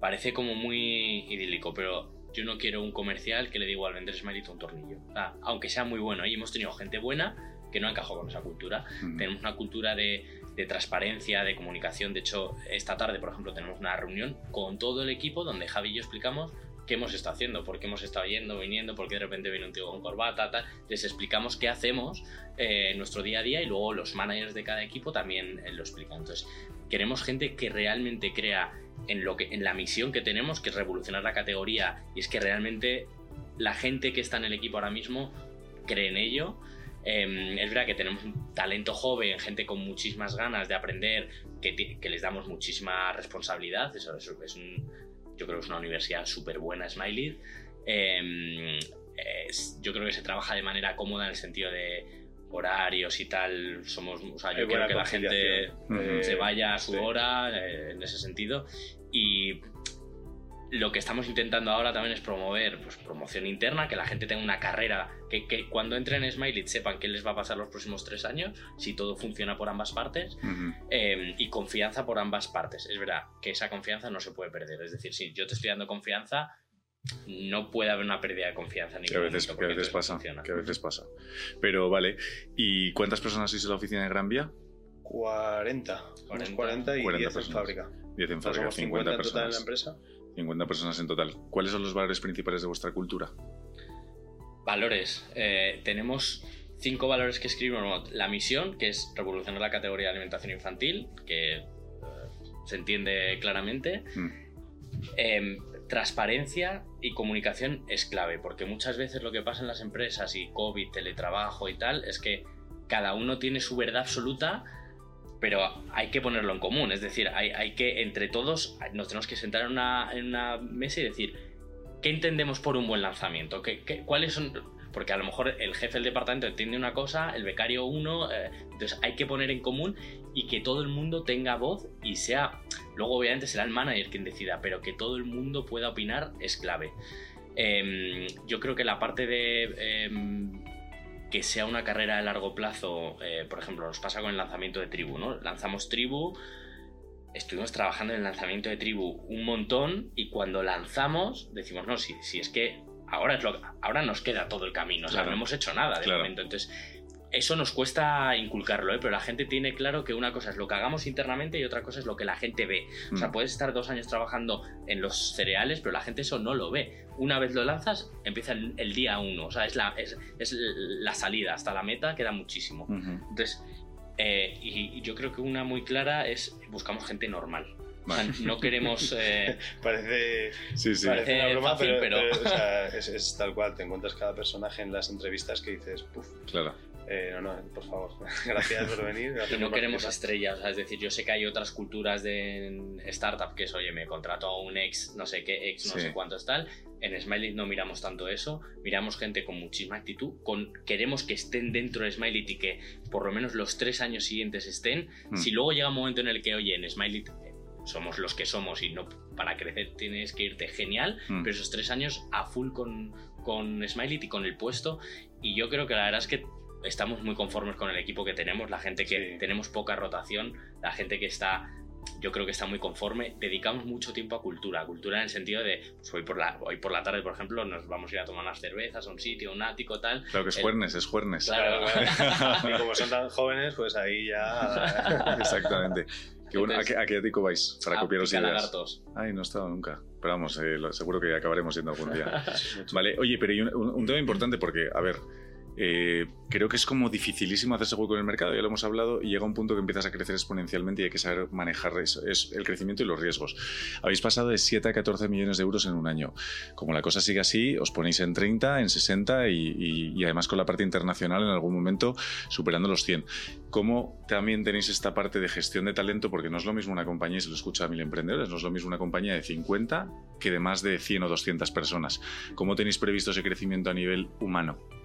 parece como muy idílico, pero yo no quiero un comercial que le diga al vender Smiley un tornillo. aunque sea muy bueno. Y hemos tenido gente buena que no encajó con esa cultura. Tenemos una cultura de, de, transparencia, de comunicación. De hecho, esta tarde, por ejemplo, tenemos una reunión con todo el equipo donde Javi y yo explicamos qué hemos estado haciendo, por qué hemos estado yendo, viniendo, por qué de repente viene un tío con corbata, tal. Les explicamos qué hacemos eh, en nuestro día a día y luego los managers de cada equipo también eh, lo explican. Entonces, queremos gente que realmente crea en, lo que, en la misión que tenemos, que es revolucionar la categoría, y es que realmente la gente que está en el equipo ahora mismo cree en ello. Em, es verdad que tenemos un talento joven, gente con muchísimas ganas de aprender, que, que les damos muchísima responsabilidad. Eso, es un, yo creo que es una universidad súper buena, Smiley. Em, yo creo que se trabaja de manera cómoda en el sentido de horarios y tal. Somos, o sea, yo quiero que la gente se vaya a su hora eh, en ese sentido. Y lo que estamos intentando ahora también es promover pues, promoción interna, que la gente tenga una carrera, que, que cuando entren en Smiley sepan qué les va a pasar los próximos tres años, si todo funciona por ambas partes, em, y confianza por ambas partes. Es verdad que esa confianza no se puede perder. Es decir, si yo te estoy dando confianza, no puede haber una pérdida de confianza. Que a veces, que a veces pasa. Que a veces pasa. Pero vale, ¿y cuántas personas sois en la oficina de Gran Vía? 40. 40, 40 y 10 en fábrica. 10 en fábrica, 50, 50 personas. en la empresa. 50 personas en total. ¿Cuáles son los valores principales de vuestra cultura? Valores. Eh, tenemos cinco valores que escribimos. La misión, que es revolucionar la categoría de alimentación infantil, que eh, se entiende claramente. Mm. Em, transparencia y comunicación es clave, porque muchas veces lo que pasa en las empresas y COVID, teletrabajo y tal, es que cada uno tiene su verdad absoluta pero hay que ponerlo en común, es decir, hay, que, entre todos, nos tenemos que sentar en una, mesa y decir, ¿qué entendemos por un buen lanzamiento? ¿Qué, cuáles son...? Porque a lo mejor el jefe del departamento entiende una cosa, el becario uno, eh, entonces hay que poner en común y que todo el mundo tenga voz y sea, luego obviamente será el manager quien decida, pero que todo el mundo pueda opinar es clave. Em, yo creo que la parte de em, que sea una carrera de largo plazo, eh, por ejemplo, nos pasa con el lanzamiento de Tribu, ¿no? Lanzamos Tribu, estuvimos trabajando en el lanzamiento de Tribu un montón y cuando lanzamos decimos, no, si, si es que ahora, es lo, ahora nos queda todo el camino, o sea, no hemos hecho nada de momento, entonces eso nos cuesta inculcarlo, ¿eh? pero la gente tiene claro que una cosa es lo que hagamos internamente y otra cosa es lo que la gente ve. O sea, mm. puedes estar dos años trabajando en los cereales, pero la gente eso no lo ve. Una vez lo lanzas, empieza el, día uno. O sea, es la, es, la salida hasta la meta, queda muchísimo. Entonces, eh, y, yo creo que una muy clara es buscamos gente normal. O sea, no queremos. Eh, parece, sí, sí. parece una broma, pero, es, es, tal cual. Te encuentras cada personaje en las entrevistas que dices, puff. Claro. Eh, no, no, por favor, gracias por venir. y no queremos estrellas, es decir, yo sé que hay otras culturas de startup que es, oye, me contrato a un ex, no sé qué, ex, no sé cuánto es tal. En Smiley no miramos tanto eso, miramos gente con muchísima actitud, con, queremos que estén dentro de Smiley y que por lo menos los tres años siguientes estén. Hmm. Si luego llega un momento en el que, oye, en Smiley eh, somos los que somos y no para crecer tienes que irte genial, hmm. pero esos tres años a full con, con Smiley y con el puesto. Y yo creo que la verdad es que estamos muy conformes con el equipo que tenemos, la gente que tenemos poca rotación, la gente que está yo creo que está muy conforme. Dedicamos mucho tiempo a cultura. Cultura en el sentido de, pues hoy, por la, hoy por la tarde, por ejemplo, nos vamos a ir a tomar unas cervezas a un sitio, un ático, tal. Claro que es Juernes, es Juernes. Claro, claro. y como son tan jóvenes, pues ahí ya... Exactamente. Qué bueno. ¿A, qué, ¿A, qué, ático vais? Para copiaros ideas. Ay, no he estado nunca. Pero vamos, eh, seguro que acabaremos yendo algún día. vale, oye, pero un, un tema importante porque, a ver, eh, creo que es como dificilísimo hacerse hueco en el mercado, ya lo hemos hablado, y llega un punto que empiezas a crecer exponencialmente y hay que saber manejar eso, es el crecimiento y los riesgos. Habéis pasado de 7 a 14 millones de euros en un año. Como la cosa sigue así, os ponéis en 30, en 60 y, además con la parte internacional en algún momento superando los 100. ¿Cómo también tenéis esta parte de gestión de talento? Porque no es lo mismo una compañía, y se lo escucha a mil emprendedores, no es lo mismo una compañía de 50 que de más de 100 o 200 personas. ¿Cómo tenéis previsto ese crecimiento a nivel humano?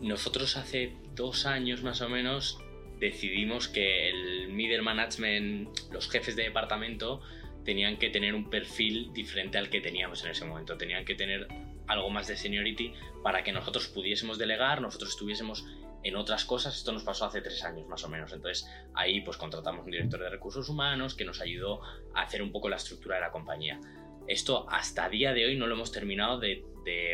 Nosotros hace dos años más o menos decidimos que el middle management, los jefes de departamento, tenían que tener un perfil diferente al que teníamos en ese momento. Tenían que tener algo más de seniority para que nosotros pudiésemos delegar, nosotros estuviésemos en otras cosas. Esto nos pasó hace tres años más o menos. Entonces ahí pues contratamos un director de recursos humanos que nos ayudó a hacer un poco la estructura de la compañía. Esto hasta día de hoy no lo hemos terminado de,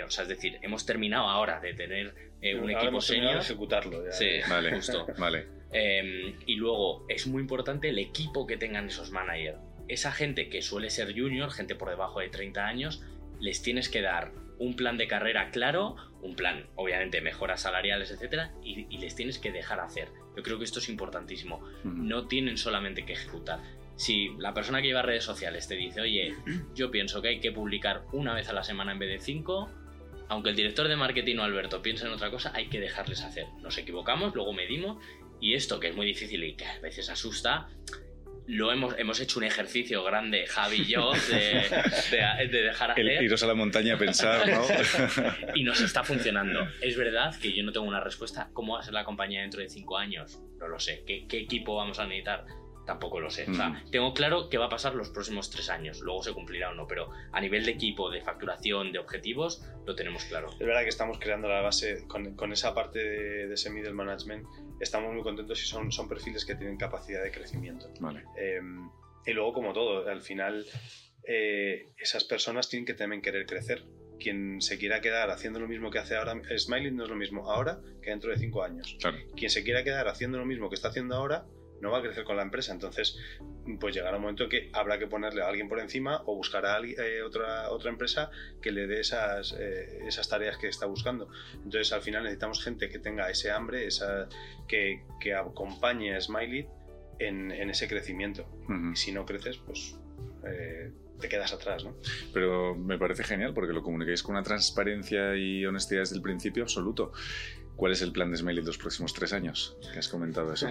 o sea, es decir, hemos terminado ahora de tener eh, un Ahora equipo senior. ejecutarlo. ya. Sí, Vale, justo. vale. Eh, y luego es muy importante el equipo que tengan esos managers. Esa gente que suele ser junior, gente por debajo de 30 años, les tienes que dar un plan de carrera claro, un plan, obviamente, mejoras salariales, etcétera, y, y les tienes que dejar hacer. Yo creo que esto es importantísimo. No tienen solamente que ejecutar. Si la persona que lleva redes sociales te dice, oye, yo pienso que hay que publicar una vez a la semana en vez de cinco, aunque el director de marketing o Alberto piense en otra cosa, hay que dejarles hacer. Nos equivocamos, luego medimos, y esto que es muy difícil y que a veces asusta, lo hemos, hemos hecho un ejercicio grande, Javi y yo, de, de- de dejar hacer El iros a la montaña a pensar, ¿no? y nos está funcionando. Es verdad que yo no tengo una respuesta. ¿Cómo va a ser la compañía dentro de cinco años? No lo sé. ¿Qué, qué equipo vamos a necesitar? Tampoco lo sé. O sea, Mm. tengo claro qué va a pasar los próximos tres años. Luego se cumplirá o no, pero a nivel de equipo, de facturación, de objetivos, lo tenemos claro. Es verdad que estamos creando la base con, con esa parte de, de ese middle management. Estamos muy contentos y son, son perfiles que tienen capacidad de crecimiento. Vale. Eh, y luego, como todo, al final eh, esas personas tienen que también querer crecer. Quien se quiera quedar haciendo lo mismo que hace ahora, Smiley no es lo mismo ahora que dentro de cinco años. Claro. Quien se quiera quedar haciendo lo mismo que está haciendo ahora, no va a crecer con la empresa. Entonces, pues llegará un momento que habrá que ponerle a alguien por encima o buscar a alguien- eh, otra, otra empresa que le dé esas, eh, esas tareas que está buscando. Entonces, al final necesitamos gente que tenga ese hambre, esa, que, que acompañe a Smiley en, en ese crecimiento. Y si no creces, pues eh, te quedas atrás, ¿no? Pero me parece genial porque lo comunicáis con una transparencia y honestidad desde el principio absoluto. ¿Cuál es el plan de Smiley los próximos tres años? Que has comentado eso.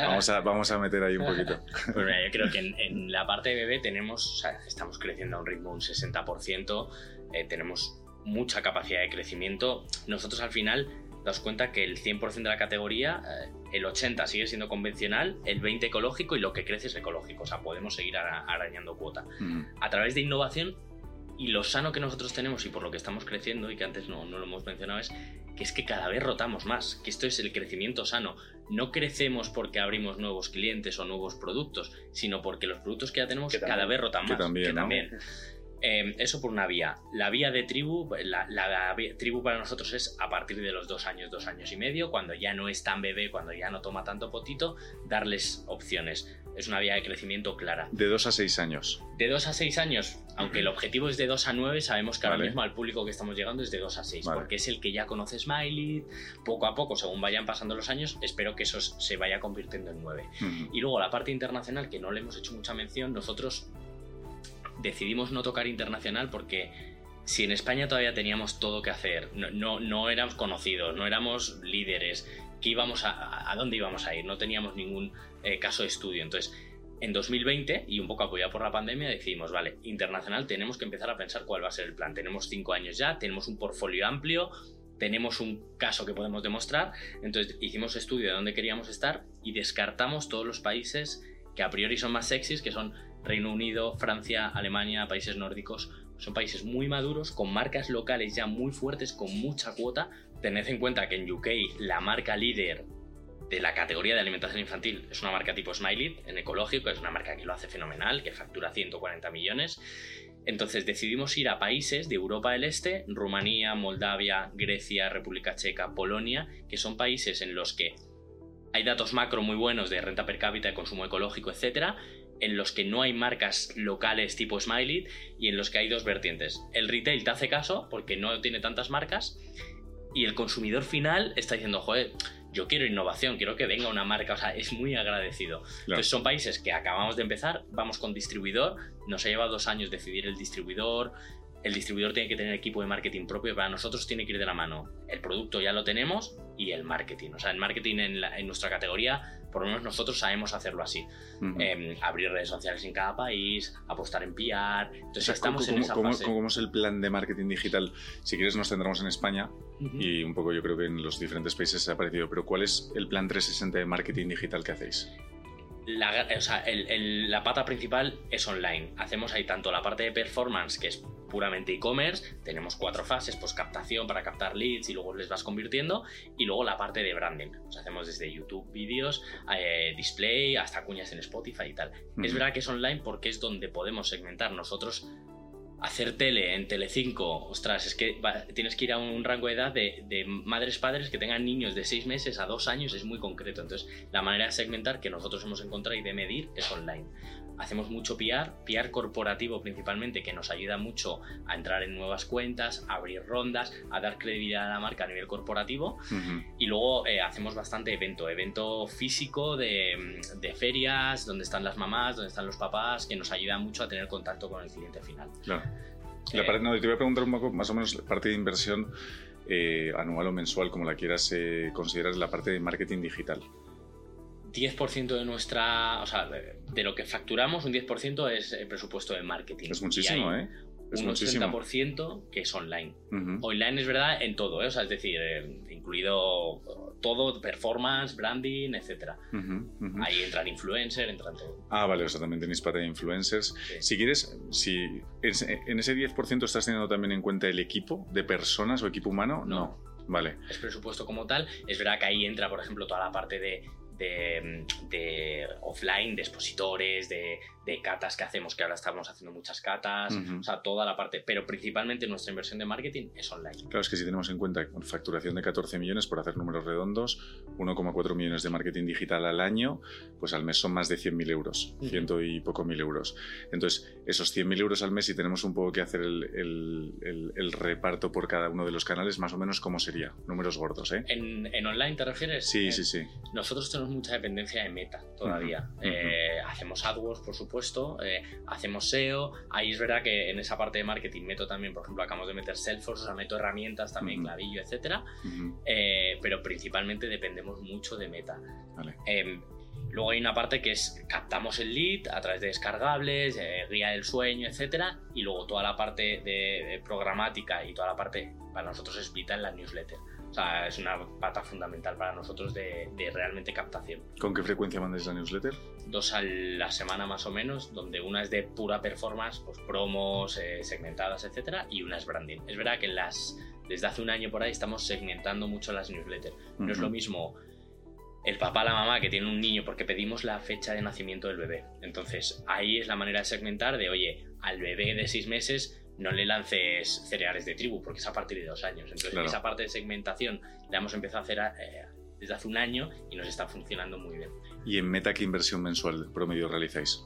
Vamos a, vamos a meter ahí un poquito. Pues mira, yo creo que en, en la parte de bebé tenemos, o sea, estamos creciendo a un ritmo de un 60%, eh, tenemos mucha capacidad de crecimiento. Nosotros al final daos cuenta que el 100% de la categoría, eh, el 80% sigue siendo convencional, el 20% ecológico y lo que crece es ecológico. O sea, podemos seguir ara- arañando cuota. A través de innovación y lo sano que nosotros tenemos y por lo que estamos creciendo y que antes no, no lo hemos mencionado es que es que cada vez rotamos más, que esto es el crecimiento sano. No crecemos porque abrimos nuevos clientes o nuevos productos, sino porque los productos que ya tenemos Que también. cada vez rotan Que más. también, que ¿no? también. Eh, eso por una vía. La vía de tribu, la, tribu para nosotros es a partir de los dos años, dos años y medio, cuando ya no es tan bebé, cuando ya no toma tanto potito, darles opciones. Es una vía de crecimiento clara. De dos a seis años. De 2 a 6 años, aunque el objetivo es de 2 a 9, sabemos que ahora mismo al público que estamos llegando es de 2 a 6, Vale. porque es el que ya conoce Smiley, poco a poco, según vayan pasando los años, espero que eso se vaya convirtiendo en 9. Ujú. Y luego la parte internacional, que no le hemos hecho mucha mención, nosotros decidimos no tocar internacional porque si en España todavía teníamos todo que hacer, no, no, no éramos conocidos, no éramos líderes, ¿qué íbamos a, a dónde íbamos a ir? No teníamos ningún eh, caso de estudio. Entonces, en 2020, y un poco apoyado por la pandemia, decidimos, vale, internacional, tenemos que empezar a pensar cuál va a ser el plan. Tenemos cinco años ya, tenemos un portfolio amplio, tenemos un caso que podemos demostrar, entonces hicimos estudio de dónde queríamos estar y descartamos todos los países que a priori son más sexys, que son Reino Unido, Francia, Alemania, países nórdicos. Son países muy maduros, con marcas locales ya muy fuertes, con mucha cuota. Tened en cuenta que en UK la marca líder de la categoría de alimentación infantil es una marca tipo Smiley, en ecológico, es una marca que lo hace fenomenal, que factura 140 millones. Entonces decidimos ir a países de Europa del Este, Rumanía, Moldavia, Grecia, República Checa, Polonia, que son países en los que hay datos macro muy buenos de renta per cápita, de consumo ecológico, etcétera, en los que no hay marcas locales tipo Smiley y en los que hay dos vertientes. El retail te hace caso porque no tiene tantas marcas y el consumidor final está diciendo, joder, yo quiero innovación, quiero que venga una marca, o sea, es muy agradecido. Entonces son países que acabamos de empezar, vamos con distribuidor, nos ha llevado dos años decidir el distribuidor, el distribuidor tiene que tener equipo de marketing propio, para nosotros tiene que ir de la mano. El producto ya lo tenemos y el marketing. O sea, el marketing en, la- en nuestra categoría, por lo menos nosotros sabemos hacerlo así. Eh, abrir redes sociales en cada país, apostar en PR. Entonces O sea, estamos ¿cómo, en esa cómo- fase. cómo es el plan de marketing digital? Si quieres nos centramos en España y un poco yo creo que en los diferentes países se ha parecido, pero ¿cuál es el plan 360 de marketing digital que hacéis? La, o sea, el- el- la pata principal es online. Hacemos ahí tanto la parte de performance, que es puramente e-commerce, tenemos cuatro fases, pues captación para captar leads y luego les vas convirtiendo, y luego la parte de branding. Pues hacemos desde YouTube vídeos, eh, display, hasta cuñas en Spotify y tal. Es verdad que es online porque es donde podemos segmentar. Nosotros hacer tele en Telecinco, ostras, es que tienes que ir a un rango de edad de, de, madres padres que tengan niños de 6 meses a 2 años, es muy concreto. Entonces, la manera de segmentar que nosotros hemos encontrado y de medir es online hacemos mucho PR, PR corporativo principalmente, que nos ayuda mucho a entrar en nuevas cuentas, a abrir rondas, a dar credibilidad a la marca a nivel corporativo. Y luego eh, hacemos bastante evento, evento físico de, ferias, donde están las mamás, donde están los papás, que nos ayuda mucho a tener contacto con el cliente final. Claro. La eh, no, te voy a preguntar un poco más o menos la parte de inversión eh, anual o mensual, como la quieras considerar, la parte de marketing digital. 10% de nuestra, o sea, de lo que facturamos, un 10% es el presupuesto de marketing. Es muchísimo, ¿eh? Es un 80% que es online. Online es verdad en todo, ¿eh? o sea, es decir, eh, incluido todo, performance, branding, etc. Ahí entran influencers, entran todo. Ah, vale, o sea, también tenéis parte de influencers. Si quieres, si en ese 10% estás teniendo también en cuenta el equipo de personas o equipo humano, no. Vale. Es presupuesto como tal. Es verdad que ahí entra, por ejemplo, toda la parte de de, offline, de expositores, de, de, catas que hacemos, que ahora estamos haciendo muchas catas, o sea, toda la parte, pero principalmente nuestra inversión de marketing es online. Claro, es que si tenemos en cuenta facturación de 14 millones, por hacer números redondos, 1,4 millones de marketing digital al año, pues al mes son más de 100.000 euros, ciento y poco mil euros. Entonces, esos 100.000 euros al mes, si tenemos un poco que hacer el, el, el, reparto por cada uno de los canales, más o menos, ¿cómo sería? Números gordos, ¿eh? ¿En, en online te refieres? Sí, sí, sí. Nosotros tenemos mucha dependencia de meta todavía. Eh, hacemos AdWords, por supuesto, eh, hacemos SEO. Ahí es verdad que en esa parte de marketing meto también, por ejemplo, acabamos de meter Salesforce, o sea, meto herramientas también, clavillo, etcétera. Eh, pero principalmente dependemos mucho de meta. Em, luego hay una parte que es captamos el lead a través de descargables, guía del sueño, etcétera, y luego toda la parte de, programática y toda la parte para nosotros es vital la newsletter. Sea, es una pata fundamental para nosotros de, realmente captación. ¿Con qué frecuencia mandáis la newsletter? Dos a la semana más o menos, donde una es de pura performance, pues promos, eh, segmentadas, etcétera, y una es branding. Es verdad que las, desde hace un año por ahí estamos segmentando mucho las newsletters. No es lo mismo el papá, la mamá que tiene un niño, porque pedimos la fecha de nacimiento del bebé. Entonces, ahí es la manera de segmentar de, oye, al bebé de seis meses no le lances cereales de tribu, porque es a partir de dos años. Entonces, esa parte de segmentación la hemos empezado a hacer eh, desde hace un año y nos está funcionando muy bien. ¿Y en Meta qué inversión mensual promedio realizáis?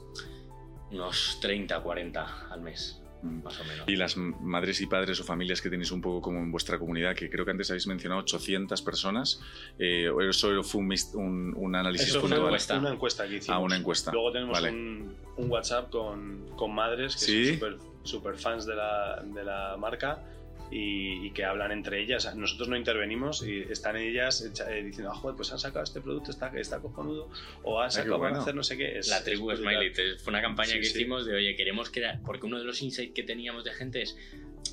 Unos 30, 40 al mes. Mm. Más o menos. Y las madres y padres o familias que tenéis un poco como en vuestra comunidad, que creo que antes habéis mencionado 800 personas, eh, ¿eso fue un, un, análisis Eso Fue una encuesta. una encuesta que hicimos. Ah, una encuesta. Luego tenemos un, un, WhatsApp con, con madres que son súper fans de la, de la marca y, que hablan entre ellas. Nosotros no intervenimos y están ellas eh, diciendo, ah, joder, pues han sacado este producto, está, está cojonudo, o han sacado para hacer no sé qué. Es, la tribu Smiley, fue una campaña que hicimos de, oye, queremos crear, porque uno de los insights que teníamos de gente es,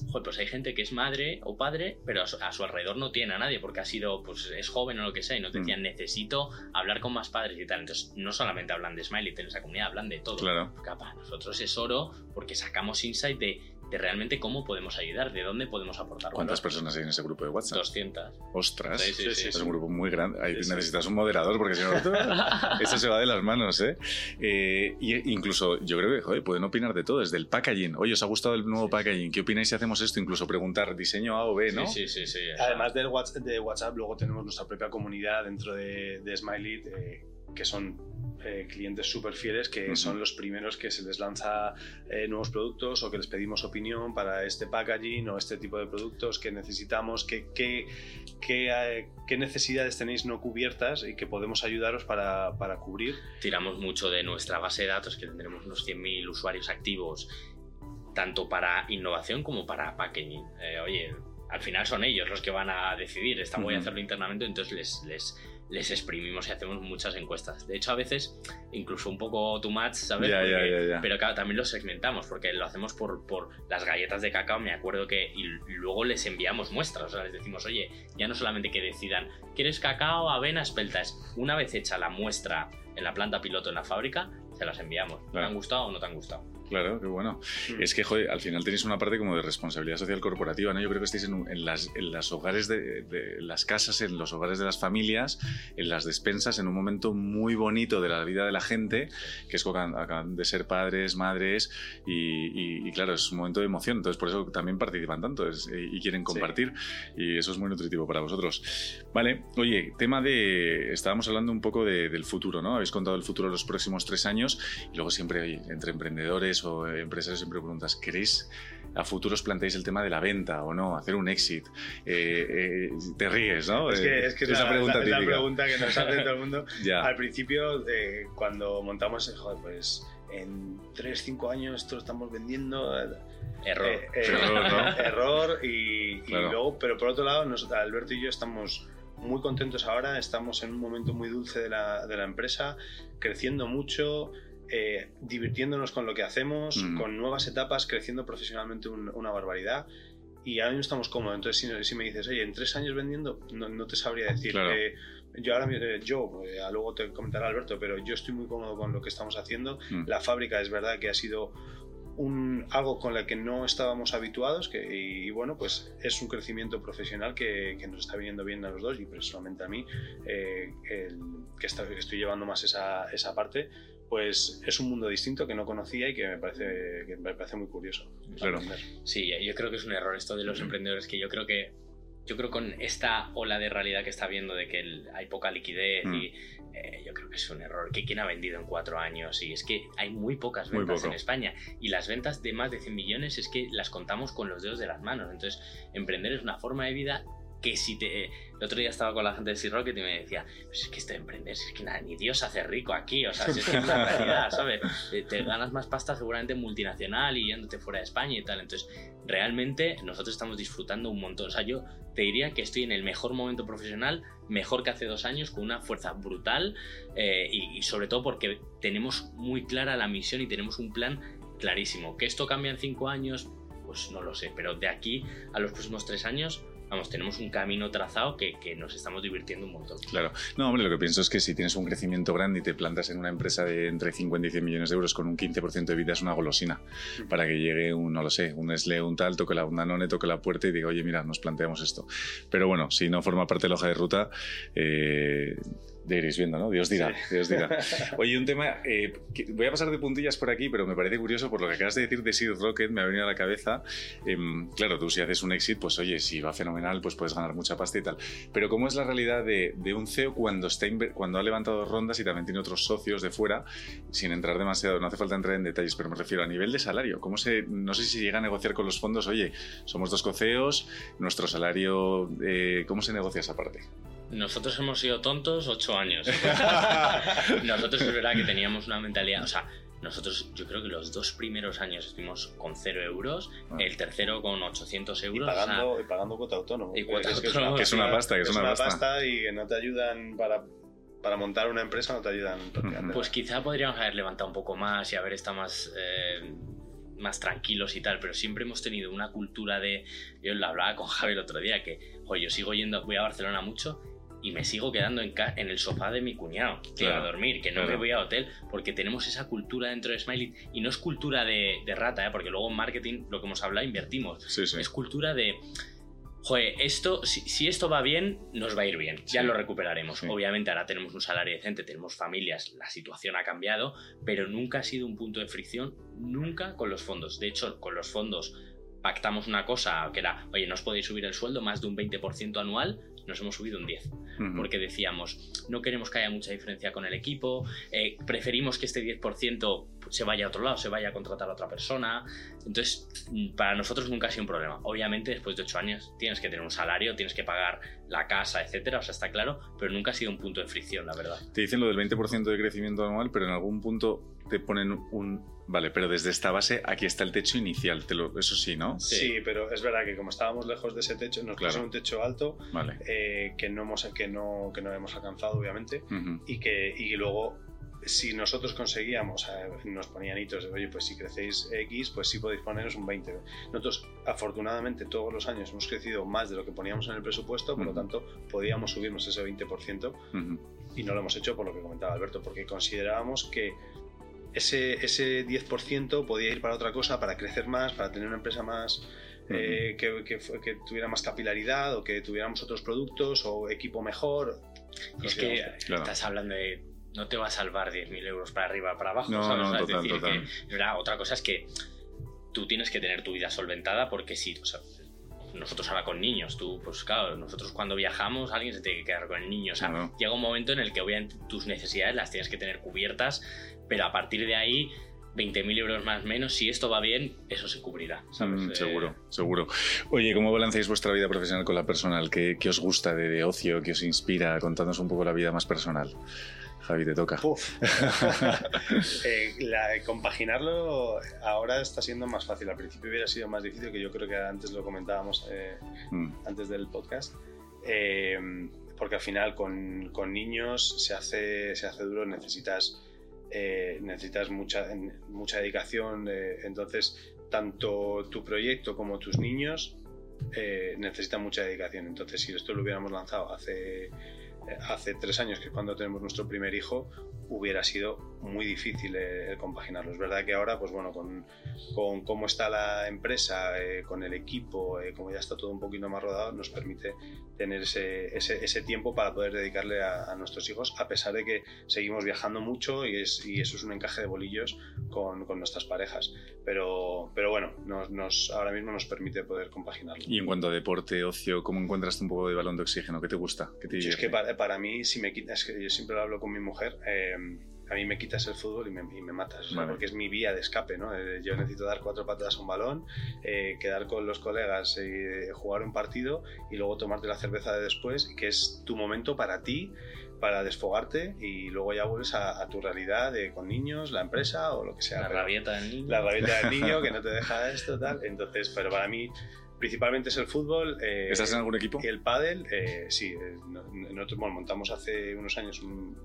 joder, pues hay gente que es madre o padre, pero a su, alrededor no tiene a nadie porque ha sido, pues es joven o lo que sea, y nos decían, mm. necesito hablar con más padres y tal. Entonces, no solamente hablan de Smiley en esa comunidad, hablan de todo. Claro. Porque, nosotros es oro porque sacamos insight de de realmente cómo podemos ayudar, de dónde podemos aportar. ¿Cuántas personas hay en ese grupo de WhatsApp? 200. Ostras, es un grupo muy grande. necesitas un moderador porque si no, eso se va de las manos. ¿eh? ¿eh? y incluso yo creo que joder, pueden opinar de todo, desde el packaging. Oye, ¿os ha gustado el nuevo packaging? ¿Qué opináis si hacemos esto? Incluso preguntar diseño A o B, ¿no? Sí, sí, sí. Además del WhatsApp, de WhatsApp, luego tenemos nuestra propia comunidad dentro de, de Smiley, eh, que son eh, clientes súper fieles que son los primeros que se les lanza eh, nuevos productos o que les pedimos opinión para este packaging o este tipo de productos que necesitamos, qué que, eh, qué necesidades tenéis no cubiertas y que podemos ayudaros para, para, cubrir. Tiramos mucho de nuestra base de datos, que tendremos unos 100.000 usuarios activos, tanto para innovación como para packaging. oye, al final son ellos los que van a decidir, esta voy a hacerlo internamente, entonces les, les les exprimimos y hacemos muchas encuestas. De hecho, a veces, incluso un poco too much, ¿sabes? pero claro, también los segmentamos, porque lo hacemos por, por las galletas de cacao, me acuerdo que, y luego les enviamos muestras, o sea, les decimos, oye, ya no solamente que decidan, ¿quieres cacao, avena, espeltas? Una vez hecha la muestra en la planta piloto en la fábrica, se las enviamos. ¿Te han gustado o no te han gustado? Claro, qué bueno. Mm. Es que, joder, al final tenéis una parte como de responsabilidad social corporativa, ¿no? Yo creo que estáis en, en las, en las hogares de, de las casas, en los hogares de las familias, en las despensas, en un momento muy bonito de la vida de la gente, que es cuando acaban- de ser padres, madres, y, y- y claro, es un momento de emoción. Entonces, por eso también participan tanto es- y quieren compartir, y eso es muy nutritivo para vosotros. Vale, oye, tema de. Estábamos hablando un poco de- del futuro, ¿no? Habéis contado el futuro de los próximos tres años, y luego siempre, oye, entre emprendedores o eh, empresarios, siempre preguntas, ¿queréis a futuro os planteáis el tema de la venta o no? Hacer un exit. Eh, eh, te ríes, ¿no? Es Eh, que es, que es esa la, pregunta la- es la pregunta que nos hace todo el mundo. Ya. Al principio, eh, cuando montamos, eh, joder, pues en 3, 5 años esto lo estamos vendiendo. eh, Error. eh, eh, Error, ¿no? error y, y Claro. luego, pero por otro lado, nos- Alberto y yo estamos muy contentos ahora, estamos en un momento muy dulce de la, de la empresa, creciendo mucho, eh, divirtiéndonos con lo que hacemos, Mm. con nuevas etapas, creciendo profesionalmente un- una barbaridad. Y ahora mismo estamos cómodos. Entonces, si, si me dices, oye, en tres años vendiendo, no, no te sabría decir. Claro. Eh, yo ahora, eh, yo, eh, luego te comentará Alberto, pero yo estoy muy cómodo con lo que estamos haciendo. Mm. La fábrica es verdad que ha sido un, algo con lo que no estábamos habituados que, y, bueno, pues es un crecimiento profesional que, que nos está viniendo bien a los dos y personalmente a mí, eh, el- que, está- que estoy llevando más esa, esa parte, pues es un mundo distinto que no conocía y que me parece, que me parece muy curioso. Claro. Sí, yo creo que es un error esto de los emprendedores que yo creo que yo creo con esta ola de realidad que está viendo de que el- hay poca liquidez Mm. y eh, yo creo que es un error que quién ha vendido en cuatro años y es que hay muy pocas ventas en España y las ventas de más de 100 millones es que las contamos con los dedos de las manos entonces emprender es una forma de vida que si te... El otro día estaba con la gente de Sea Rocket y me decía, pues es que esto de emprender, es que nada, ni Dios hace rico aquí, o sea, si es que es una realidad, ¿sabes? Te, te ganas más pasta seguramente en multinacional y yéndote fuera de España y tal. Entonces, realmente nosotros estamos disfrutando un montón. O sea, yo te diría que estoy en el mejor momento profesional, mejor que hace dos años, con una fuerza brutal eh, y, y sobre todo porque tenemos muy clara la misión y tenemos un plan clarísimo. ¿Que esto cambia en cinco años? Pues no lo sé, pero de aquí a los próximos tres años, vamos, tenemos un camino trazado que, que nos estamos divirtiendo un montón. Claro. No, hombre, lo que pienso es que si tienes un crecimiento grande y te plantas en una empresa de entre 50 y 100 millones de euros con un 15% de vida es una golosina. Para que llegue un, no lo sé, un Nestlé, un tal, toque la, un Danone, toque la puerta y diga, oye, mira, nos planteamos esto. Pero bueno, si no forma parte de la hoja de ruta, eh, ya iréis viendo, ¿no? Dios dirá, Dios dirá. Oye, un tema, eh, que voy a pasar de puntillas por aquí, pero me parece curioso por lo que acabas de decir de Seed Rocket, me ha venido a la cabeza. Em, claro, tú si haces un exit, pues oye, si va fenomenal, pues puedes ganar mucha pasta y tal. Pero ¿cómo es la realidad de, de un CEO cuando, está cuando ha levantado rondas y también tiene otros socios de fuera, sin entrar demasiado, no hace falta entrar en detalles, pero me refiero a nivel de salario. ¿Cómo se, no sé si llega a negociar con los fondos, oye, somos dos coceos, nuestro salario, eh, ¿cómo se negocia esa parte? Nosotros hemos sido tontos ocho años. Nosotros es verdad que teníamos una mentalidad, o sea, nosotros yo creo que los dos primeros años estuvimos con cero euros, Ah. el tercero con 800 Y euros. o sea, pagando, y pagando cuota autónomo. Y cuota Es que es autónomo, Que es una pasta, que es una pasta. pasta y que no te ayudan para, para montar una empresa, no te ayudan. Pues quizá podríamos haber levantado un poco más y haber estado más, eh, más tranquilos y tal, pero siempre hemos tenido una cultura de. Yo lo hablaba con Javi el otro día, que joder, yo sigo yendo, voy a Barcelona mucho y me sigo quedando en, ca- en el sofá de mi cuñado, que Claro, a dormir, que no claro. me voy a hotel, porque tenemos esa cultura dentro de Smiley y no es cultura de, de rata, ¿eh? porque luego en marketing, lo que hemos hablado, invertimos. Sí, sí. Es cultura de. Joder, esto, si, si esto va bien, nos va a ir bien. Ya Sí. lo recuperaremos. Obviamente ahora tenemos un salario decente, tenemos familias, la situación ha cambiado, pero nunca ha sido un punto de fricción, nunca con los fondos. De hecho, con los fondos pactamos una cosa que era, oye, no os podéis subir el sueldo más de un 20% anual, nos hemos subido un 10 Ujú. porque decíamos, no queremos que haya mucha diferencia con el equipo, eh, preferimos que este 10% se vaya a otro lado, se vaya a contratar a otra persona. Entonces, para nosotros nunca ha sido un problema. Obviamente, después de 8 años tienes que tener un salario, tienes que pagar la casa, etcétera, o sea, está claro, pero nunca ha sido un punto de fricción, la verdad. Te dicen lo del 20% de crecimiento anual, pero en algún punto te ponen un... Vale, pero desde esta base aquí está el techo inicial, te lo- eso sí, ¿no? Sí. Sí, pero es verdad que como estábamos lejos de ese techo, nos Claro. un techo alto Vale. eh, que, no hemos, que, no, que no hemos alcanzado, obviamente, y que y luego si nosotros conseguíamos, eh, nos ponían hitos de, oye, pues si crecéis X, pues sí podéis poneros un 20. Nosotros, afortunadamente, todos los años hemos crecido más de lo que poníamos en el presupuesto, por lo tanto, podíamos subirnos ese 20% Ujú. y no lo hemos hecho por lo que comentaba Alberto, porque considerábamos que ese, ese 10% podía ir para otra cosa, para crecer más, para tener una empresa más, eh, que, que, tuviera más capilaridad o que tuviéramos otros productos o equipo mejor. Y es que estás hablando de no te va a salvar 10.000 euros para arriba para abajo. No, ¿sabes? no, es total, decir, total. que otra cosa es que tú tienes que tener tu vida solventada porque si, o sea, nosotros ahora con niños, tú, pues claro, nosotros cuando viajamos alguien se tiene que quedar con el niño. O sea, llega un momento en el que obviamente tus necesidades las tienes que tener cubiertas, pero a partir de ahí 20.000 euros más menos, si esto va bien, eso se cubrirá. ¿sabes? Mm, Eh, seguro, seguro. Oye, ¿cómo balanceáis vuestra vida profesional con la personal? ¿Qué, qué os gusta de, de ocio? ¿Qué os inspira? Contadnos un poco la vida más personal. Javi, te toca. Eh, la- compaginarlo ahora está siendo más fácil. Al principio hubiera sido más difícil, que yo creo que antes lo comentábamos eh, Mm, antes del podcast. Eh, porque al final con, con niños se hace, se hace duro, necesitas, eh, necesitas mucha, mucha dedicación. eh, entonces, tanto tu proyecto como tus niños eh, necesitan mucha dedicación. Entonces, si esto lo hubiéramos lanzado hace, hace tres años, que es cuando tenemos nuestro primer hijo, hubiera sido muy difícil eh, el compaginarlo. Es verdad que ahora, pues bueno, con, con cómo está la empresa, eh, con el equipo, eh, como ya está todo un poquito más rodado, nos permite tener ese, ese, ese tiempo para poder dedicarle a, a nuestros hijos, a pesar de que seguimos viajando mucho y, es, y eso es un encaje de bolillos con, con nuestras parejas. Pero, pero bueno, nos, nos, ahora mismo nos permite poder compaginarlo. Y en cuanto a deporte, ocio, ¿cómo encuentras un poco de balón de oxígeno? ¿Qué te gusta? ¿Qué te es que para, para mí, si me quitas, que yo siempre lo hablo con mi mujer, eh, a mí me quitas el fútbol y me, y me matas, o sea, Vale. porque es mi vía de escape, ¿no? Eh, Yo necesito dar cuatro patadas a un balón, eh, quedar con los colegas, eh, jugar un partido y luego tomarte la cerveza de después, que es tu momento para ti, para desfogarte y luego ya vuelves a, a tu realidad de, con niños, la empresa o lo que sea. La Pero- rabieta del niño. la rabieta del niño que no te deja esto, tal. Entonces, pero para mí principalmente es el fútbol. eh, ¿Estás en algún equipo? y el pádel, eh, sí, eh, no- nosotros bueno, montamos hace unos años un,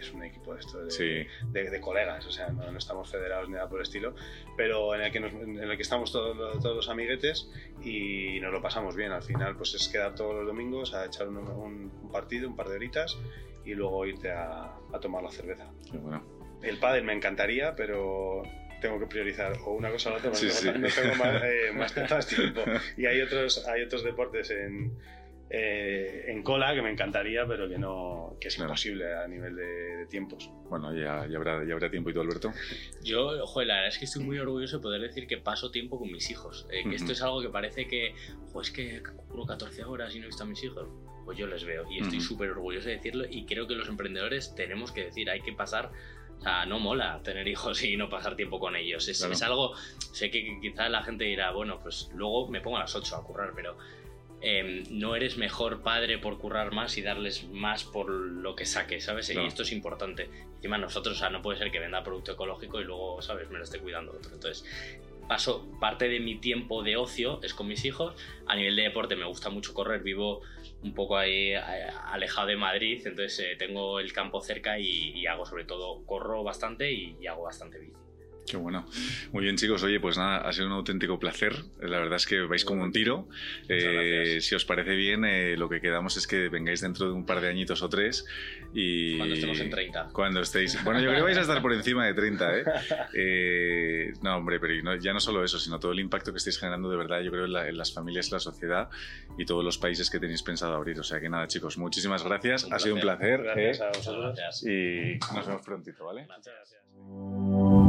es un equipo de esto de, Sí. de, de colegas, o sea, no, no estamos federados ni nada por el estilo, pero en el que, nos- en el que estamos todos, todos los amiguetes y nos lo pasamos bien. Al final, pues es quedar todos los domingos a echar un, un- un partido, un par de horitas y luego irte a, a tomar la cerveza. Qué bueno. El pádel me encantaría, pero tengo que priorizar o una cosa o la otra, Sí, no, sí. no tengo más, eh, más- más tiempo. Y hay otros, hay otros deportes en, eh, en cola que me encantaría, pero que no que es Claro. imposible a nivel de, de tiempos. Bueno, ya, ya, habrá, ya habrá tiempo. ¿Y tú, Alberto? Yo, joder, la verdad es que estoy muy orgulloso de poder decir que paso tiempo con mis hijos. Eh, que esto es algo que parece que, joder, es que curro 14 horas y no he visto a mis hijos. Pues yo les veo y estoy Ujú. súper orgulloso de decirlo y creo que los emprendedores tenemos que decir, hay que pasar... O sea, no mola tener hijos y no pasar tiempo con ellos. Es, Claro. es algo, sé que quizás la gente dirá, bueno, pues luego me pongo a las 8 a currar, pero eh, no eres mejor padre por currar más y darles más por lo que saques, ¿sabes? Claro. Y esto es importante. Encima nosotros, o sea, no puede ser que venda producto ecológico y luego, ¿sabes? Me lo esté cuidando otro. Entonces, paso parte de mi tiempo de ocio es con mis hijos. A nivel de deporte me gusta mucho correr, vivo un poco ahí alejado de Madrid, entonces eh, tengo el campo cerca y, y hago sobre todo, corro bastante y, y hago bastante bici. Qué bueno. Muy bien, chicos. Oye, pues nada, ha sido un auténtico placer. La verdad es que vais como un tiro. Eh, si os parece bien, eh, lo que quedamos es que vengáis dentro de un par de añitos o tres y... Cuando estemos en 30. Cuando estéis... Bueno, yo creo que vais a estar por encima de 30, ¿eh? Eh, no, hombre, pero no- ya no solo eso, sino todo el impacto que estáis generando de verdad, yo creo, en, la- en las familias, la sociedad y todos los países que tenéis pensado abrir. O sea que nada, chicos, muchísimas gracias. Un ha sido un placer. Gracias a vosotros. Gracias. Y nos vemos prontito, ¿vale? Muchas gracias.